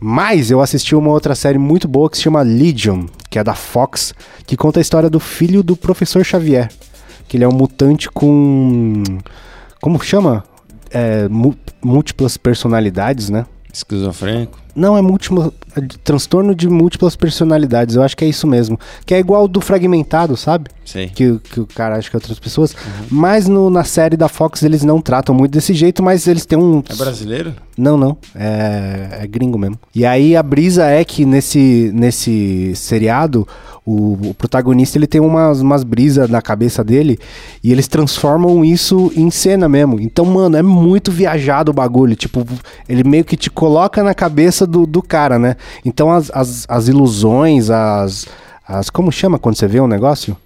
Mas eu assisti uma outra série muito boa que se chama Legion, que é da Fox, que conta a história do filho do professor Xavier. Que ele é um mutante com. Como chama? É, múltiplas personalidades, né? Esquizofrênico. Não, é múltipla, é de- transtorno de múltiplas personalidades. Eu acho que é isso mesmo. Que é igual do fragmentado, sabe? Sei. Que, o- que o cara acha que é outras pessoas. Mas no- na série da Fox eles não tratam muito desse jeito, mas eles têm um. É brasileiro? Não, não. É, é gringo mesmo. E aí a brisa é que nesse, nesse seriado, o, o protagonista ele tem umas, umas brisas na cabeça dele e eles transformam isso em cena mesmo. Então, mano, é muito viajado o bagulho. Tipo, ele meio que te coloca na cabeça do, do cara, né? Então as, as, as ilusões, as, as. Como chama quando você vê um negócio?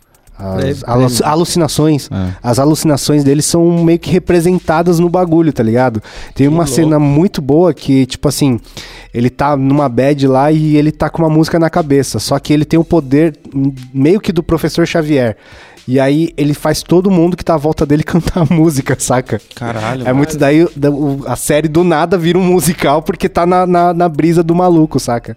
As alu- alucinações. Ah. As alucinações dele são meio que representadas no bagulho, tá ligado? Tem uma cena muito boa que, tipo assim, ele tá numa bad lá e ele tá com uma música na cabeça. Só que ele tem o poder meio que do professor Xavier. E aí ele faz todo mundo que tá à volta dele cantar a música, saca? Caralho. É muito daí a série do nada vira um musical porque tá na, na, na brisa do maluco, saca?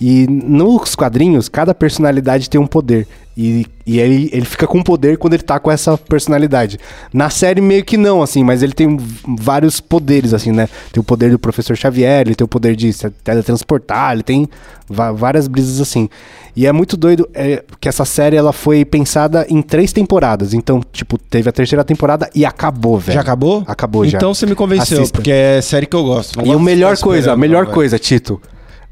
E nos quadrinhos, cada personalidade tem um poder. E, e ele, ele fica com poder quando ele tá com essa personalidade. Na série, meio que não, assim, mas ele tem vários poderes, assim, né? Tem o poder do professor Xavier, ele tem o poder de se teletransportar, ele tem várias brisas assim. E é muito doido é, que essa série ela foi pensada em três temporadas. Então, tipo, teve a terceira temporada e acabou, velho. Já acabou? Acabou já. Então você me convenceu, Assista. porque é série que eu gosto. E a melhor coisa, a melhor coisa, Tito.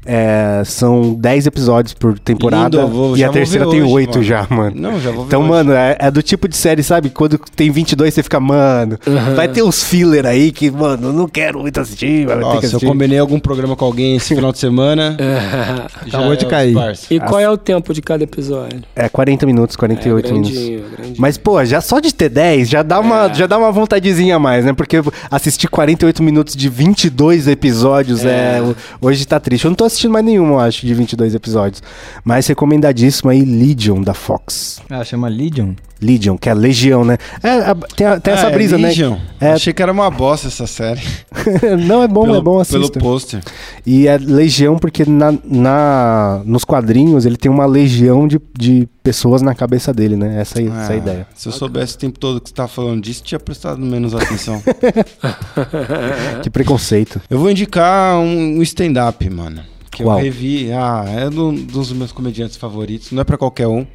É, são 10 episódios por temporada Lindo, vou- e a vou terceira tem hoje, 8 mano. já, mano. Não, já vou ver Então, hoje. mano, é, é do tipo de série, sabe? Quando tem 22 você fica, mano, vai ter uns filler aí que, mano, eu não quero muito assistir, mas vai ter Ó, que se eu assistir. combinei algum programa com alguém esse final de semana, já Acabou de é cair. e qual é o tempo de cada episódio? É 40 minutos, 48 é, minutos. grandinho. Mas, pô, já só de ter 10 já dá, uma, É. já dá uma vontadezinha a mais, né? Porque assistir 48 minutos de 22 episódios é. hoje tá triste. Eu não tô assistindo mais nenhum, eu acho, de 22 episódios. Mas recomendadíssimo aí, Legion da Fox. Ah, chama Legion? Legion, que é Legião, né? É, a- tem, a- tem essa Ah, é brisa, Legion. né? É, Achei que era uma bosta essa série. não, é bom, pelo, é bom Pelo assistir. pôster. E é legião porque na, na, nos quadrinhos ele tem uma legião de, de pessoas na cabeça dele, né? Essa, essa é a Ah, ideia. Se eu soubesse o tempo todo que você tá falando disso, tinha prestado menos atenção. Que preconceito. eu vou indicar um, um stand-up, mano. Que Qual? eu revi. Ah, é do- dos meus comediantes favoritos. Não é pra qualquer um.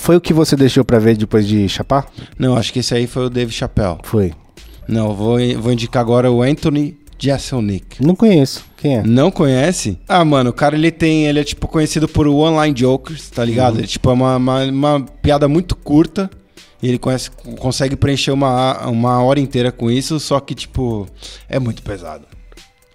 Foi o que você deixou pra ver depois de chapar? Não, acho que esse aí foi o Dave Chappelle. Foi. Não, vou, vou indicar agora o Anthony Jeselnik. Não conheço. Quem é? Não conhece? Ah, mano, o cara ele tem. Ele é tipo conhecido por online jokers, tá ligado? Ele tipo é uma, uma, uma piada muito curta. E ele conhece, consegue preencher uma, uma hora inteira com isso, só que, tipo, é muito pesado.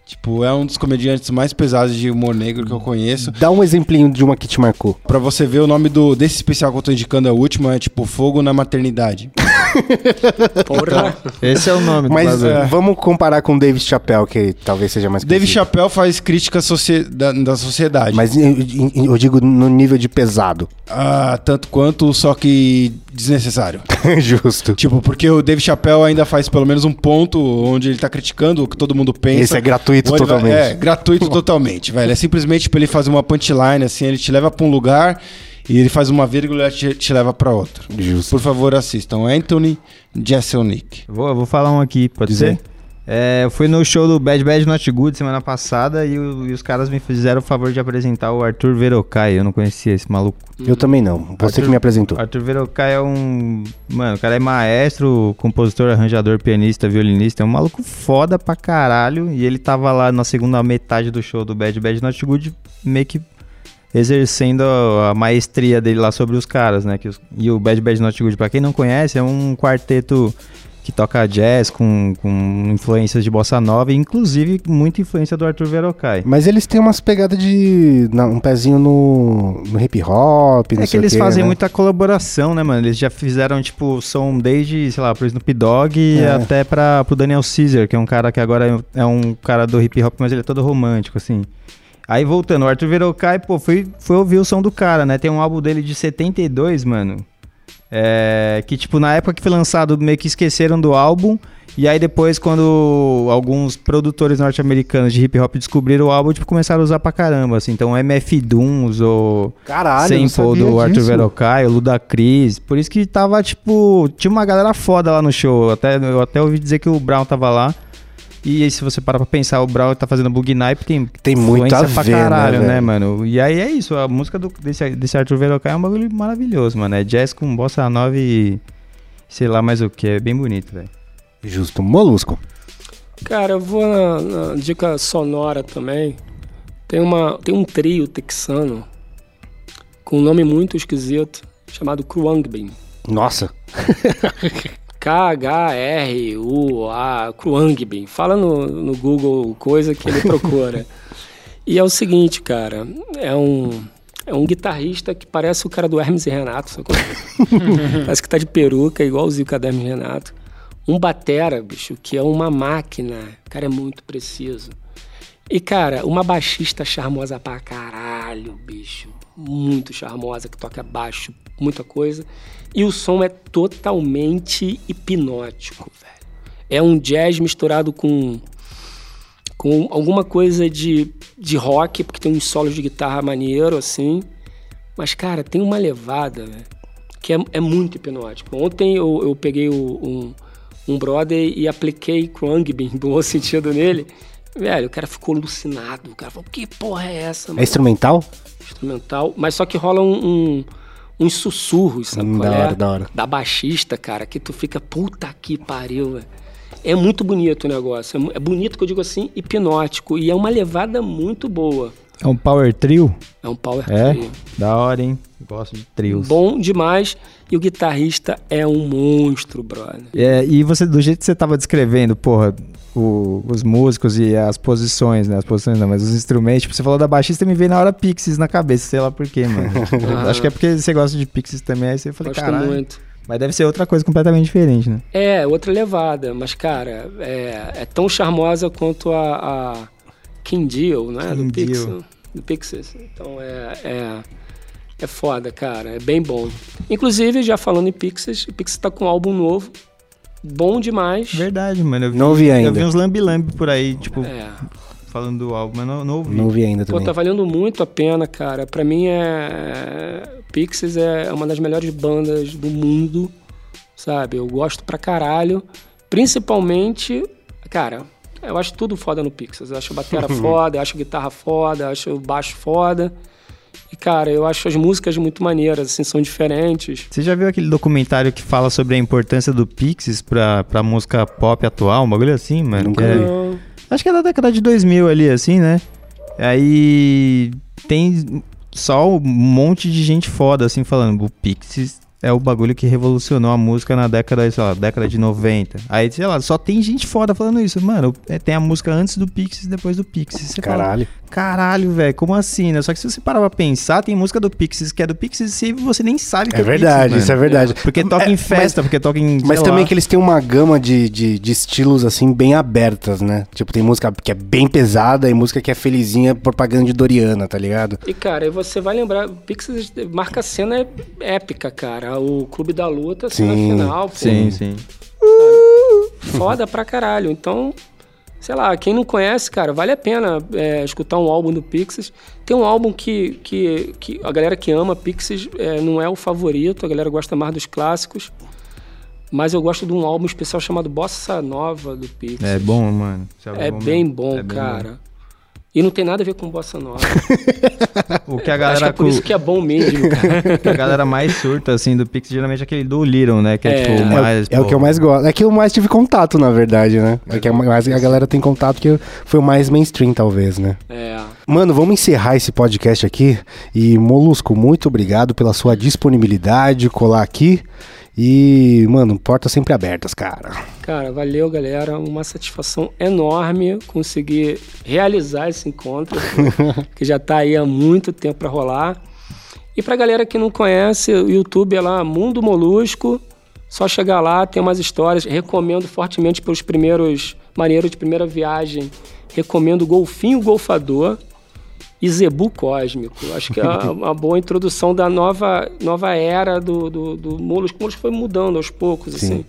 Tipo, é um dos comediantes mais pesados de humor negro que eu conheço. Dá um exemplinho de uma que te marcou. Pra você ver o nome do, desse especial que eu tô indicando, é o último, é tipo Fogo na Maternidade. Porra. Esse é o nome do Mas eh, vamos comparar com o David Chappelle, que talvez seja mais David conhecido. Chappelle faz crítica socie- da, da sociedade. Mas eu, digo no nível de pesado. Ah, tanto quanto, só que desnecessário. Justo. Tipo, porque o Dave Chappelle ainda faz pelo menos um ponto onde ele tá criticando o que todo mundo pensa. Esse é gratuito ele vai- totalmente. é, gratuito totalmente, velho. É simplesmente tipo, ele fazer uma punchline, assim, ele te leva pra um lugar e ele faz uma vírgula e te, te leva pra outro. Justo. Por favor, assistam. Anthony Jeselnik. Vou, vou falar um aqui, pode Dizer. ser? É, eu fui no show do Bad Bad Not Good semana passada e, o- e os caras me fizeram o favor de apresentar o Arthur Verocai. Eu não conhecia esse maluco. Eu também não. Você Arthur- que me apresentou. Arthur Verocai é um. Mano, o cara é maestro, compositor, arranjador, pianista, violinista. É um maluco foda pra caralho. E ele tava lá na segunda metade do show do Bad Bad Not Good, meio que exercendo a, a maestria dele lá sobre os caras, né? Que os- e o Bad Bad Not Good, pra quem não conhece, é um quarteto que toca jazz com, com influências de bossa nova, inclusive muita influência do Arthur Verocai. Mas eles têm umas pegadas de. um pezinho no, no hip hop. não É que eles quê, fazem né? muita colaboração, né, mano? Eles já fizeram, tipo, som desde, sei lá, pro Snoop Dogg É. até pra, pro Daniel Caesar, que é um cara que agora é um cara do hip hop, mas ele é todo romântico, assim. Aí voltando, o Arthur Verocai, pô, fui, fui ouvir o som do cara, né? Tem um álbum dele de 72, mano. É, que, tipo, na época que foi lançado, meio que esqueceram do álbum. E aí depois, quando alguns produtores norte-americanos de hip hop descobriram o álbum, tipo, começaram a usar pra caramba, assim. Então, MF Doom usou Caralho, sample do Arthur. Verocai, o Ludacris. Por isso que tava, tipo, tinha uma galera foda lá no show. Até, eu até ouvi dizer que o Brown tava lá. E aí, se você parar pra pensar, o Brown tá fazendo Bug Night, tem, Tem muito influência a pra ver, né, caralho, né, velho? mano? E aí é isso, a música do, desse, desse Arthur Verocai é um bagulho maravilhoso, mano. É jazz com bossa nova e sei lá mais o que. É bem bonito, velho. Justo. Molusco. Cara, eu vou na, na dica sonora também. Tem, uma, tem um trio texano com um nome muito esquisito chamado Kruangbin. Nossa. K-H-R-U-A, Kruangbin. Fala no, no Google coisa que ele procura. e é o seguinte, cara, é um, é um guitarrista que parece o cara do Hermes e Renato, sacou? parece que tá de peruca, igualzinho o cara do Hermes e Renato. Um batera, bicho, que é uma máquina. O cara é muito preciso. E, cara, uma baixista charmosa pra caralho, bicho. Muito charmosa, que toca baixo, muita coisa. E o som é totalmente hipnótico, velho. É um jazz misturado com, com alguma coisa de, de rock, porque tem uns solos de guitarra maneiro, assim. Mas, cara, tem uma levada, velho, que é, é muito hipnótico. Ontem eu, eu peguei o- um, um brother e apliquei Kruangbin, no bom sentido nele. Velho, o cara ficou alucinado. O cara falou, que porra é essa, É mano? instrumental? Instrumental. Mas só que rola um, um- uns sussurros, sabe Hum, da é? hora, da hora. Da baixista, cara, que tu fica, puta que pariu, velho. É muito bonito o negócio. É É bonito que eu digo assim, hipnótico. E é uma levada muito boa. É um power trio? É um power É? trio. Da hora, hein? Gosto de trios. Bom demais. E o guitarrista é um monstro, brother. É, e você, do jeito que você tava descrevendo, porra, o- os músicos e as posições, né? As posições não, mas os instrumentos, tipo, você falou da baixista me veio na hora Pixies na cabeça, sei lá porquê, mano. Ah. Acho que é porque você gosta de Pixies também, aí você falei, Gosto caralho. muito. Mas deve ser outra coisa completamente diferente, né? É, outra levada. Mas, cara, é, é tão charmosa quanto a, a Kim Deal, né? Kim do Deal. Pixies. Do Pixies. Então, é, é, é foda, cara. É bem bom. Inclusive, já falando em Pixies, o Pixies tá com um álbum novo. Bom demais. Verdade, mano. Eu vi, Não vi ainda. Eu vi uns lambi-lambi por aí, tipo, É. falando do álbum, mas não, não ouvi. Não vi ainda Pô, também. tá valendo muito a pena, cara. Pra mim, é... Pixies é uma das melhores bandas do mundo, sabe? Eu gosto pra caralho. Principalmente, cara, eu acho tudo foda no Pixies. Eu acho a bateria foda, eu acho a guitarra foda, eu acho o baixo foda. E, cara, eu acho as músicas muito maneiras, assim, são diferentes. Você já viu aquele documentário que fala sobre a importância do Pixies pra, pra música pop atual? Um bagulho assim, mano? Nunca Que é- Acho que é da década de 2000 ali, assim, né? Aí tem só um monte de gente foda, assim, falando. O Pixies é o bagulho que revolucionou a música na década, sei lá, década de 90. Aí, sei lá, só tem gente foda falando isso. Mano, é, tem a música antes do Pixies e depois do Pixies. Você fala, Caralho. Velho, como assim, né? Só que se você parar pra pensar, tem música do Pixies que é do Pixies e você nem sabe que é, É verdade, Pixies, isso é verdade. Porque toca É, em festa, porque toca em. Mas sei também lá. que eles têm uma gama de, de, de estilos, assim, bem abertas, né? Tipo, tem música que é bem pesada e música que é felizinha, propaganda de Doriana, tá ligado? E, cara, e você vai lembrar, Pixies marca a cena épica, cara. O Clube da Luta, cena Sim, final, pô, Sim, sim. foda pra caralho. Então, sei lá, quem não conhece, cara, vale a pena é, escutar um álbum do Pixies. Tem um álbum que, que, que a galera que ama Pixies é, não é o favorito, a galera gosta mais dos clássicos. Mas eu gosto de um álbum especial chamado Bossa Nova do Pixies. É bom, mano. Isso É mesmo. bem bom, É bem cara. E não tem nada a ver com Bossa Nova. O que a Acho que galera, é por isso que é bom mesmo, cara. que a galera mais surta, assim, do Pix, geralmente é aquele do Little, né? Que é, É. tipo, É, o- mais. é o que eu mais gosto. É que eu mais tive contato, na verdade, né? É que a, mais a galera tem contato que foi o mais mainstream, talvez, né? É. Mano, vamos encerrar esse podcast aqui. E, Molusco, muito obrigado pela sua disponibilidade de colar aqui. E, mano, portas sempre abertas, cara. Cara, valeu, galera. Uma satisfação enorme conseguir realizar esse encontro, que já tá aí há muito tempo para rolar. E pra galera que não conhece, o YouTube é lá Mundo Molusco. Só chegar lá, tem umas histórias. Recomendo fortemente para os primeiros marinheiros de primeira viagem. Recomendo Golfinho Golfador e Zebu Cósmico. Acho que é uma boa introdução da nova, nova era do, do, do Molusco. O Molusco foi mudando aos poucos, assim.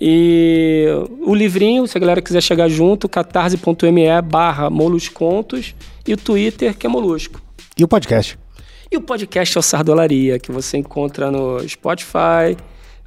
E o livrinho, se a galera quiser chegar junto, catarse.me barra moluscontos e o Twitter, que é Molusco. E o podcast? E o podcast é o Sardolaria, que você encontra no Spotify,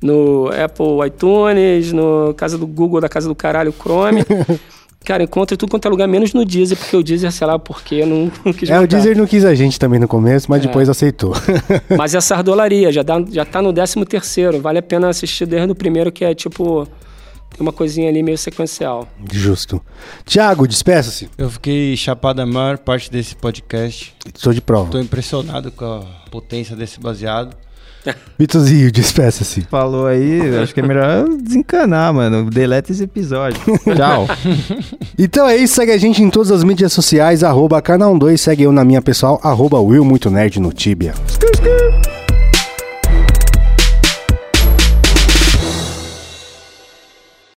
no Apple iTunes, no Casa do Google, da Casa do Caralho, Chrome. Cara, encontra tudo quanto é lugar, menos no Deezer, porque o Deezer, sei lá porquê, não, não quis É, o. Deezer não quis a gente também no começo, mas É. depois aceitou. Mas é a Sardolaria, já, dá, já tá no 13 terceiro. Vale a pena assistir desde o primeiro, que é tipo... Tem uma coisinha ali meio sequencial. Justo. Tiago, despeça-se. Eu fiquei chapado a maior parte desse podcast. Sou de prova. Tô impressionado com a potência desse baseado. Vitozinho, despeça-se. Falou aí, acho que é melhor desencanar, mano. Deleta esse episódio. Tchau. Então é isso, segue a gente em todas as mídias sociais, arroba canal 2, segue eu na minha pessoal, arroba Will Muito Nerd no Tibia.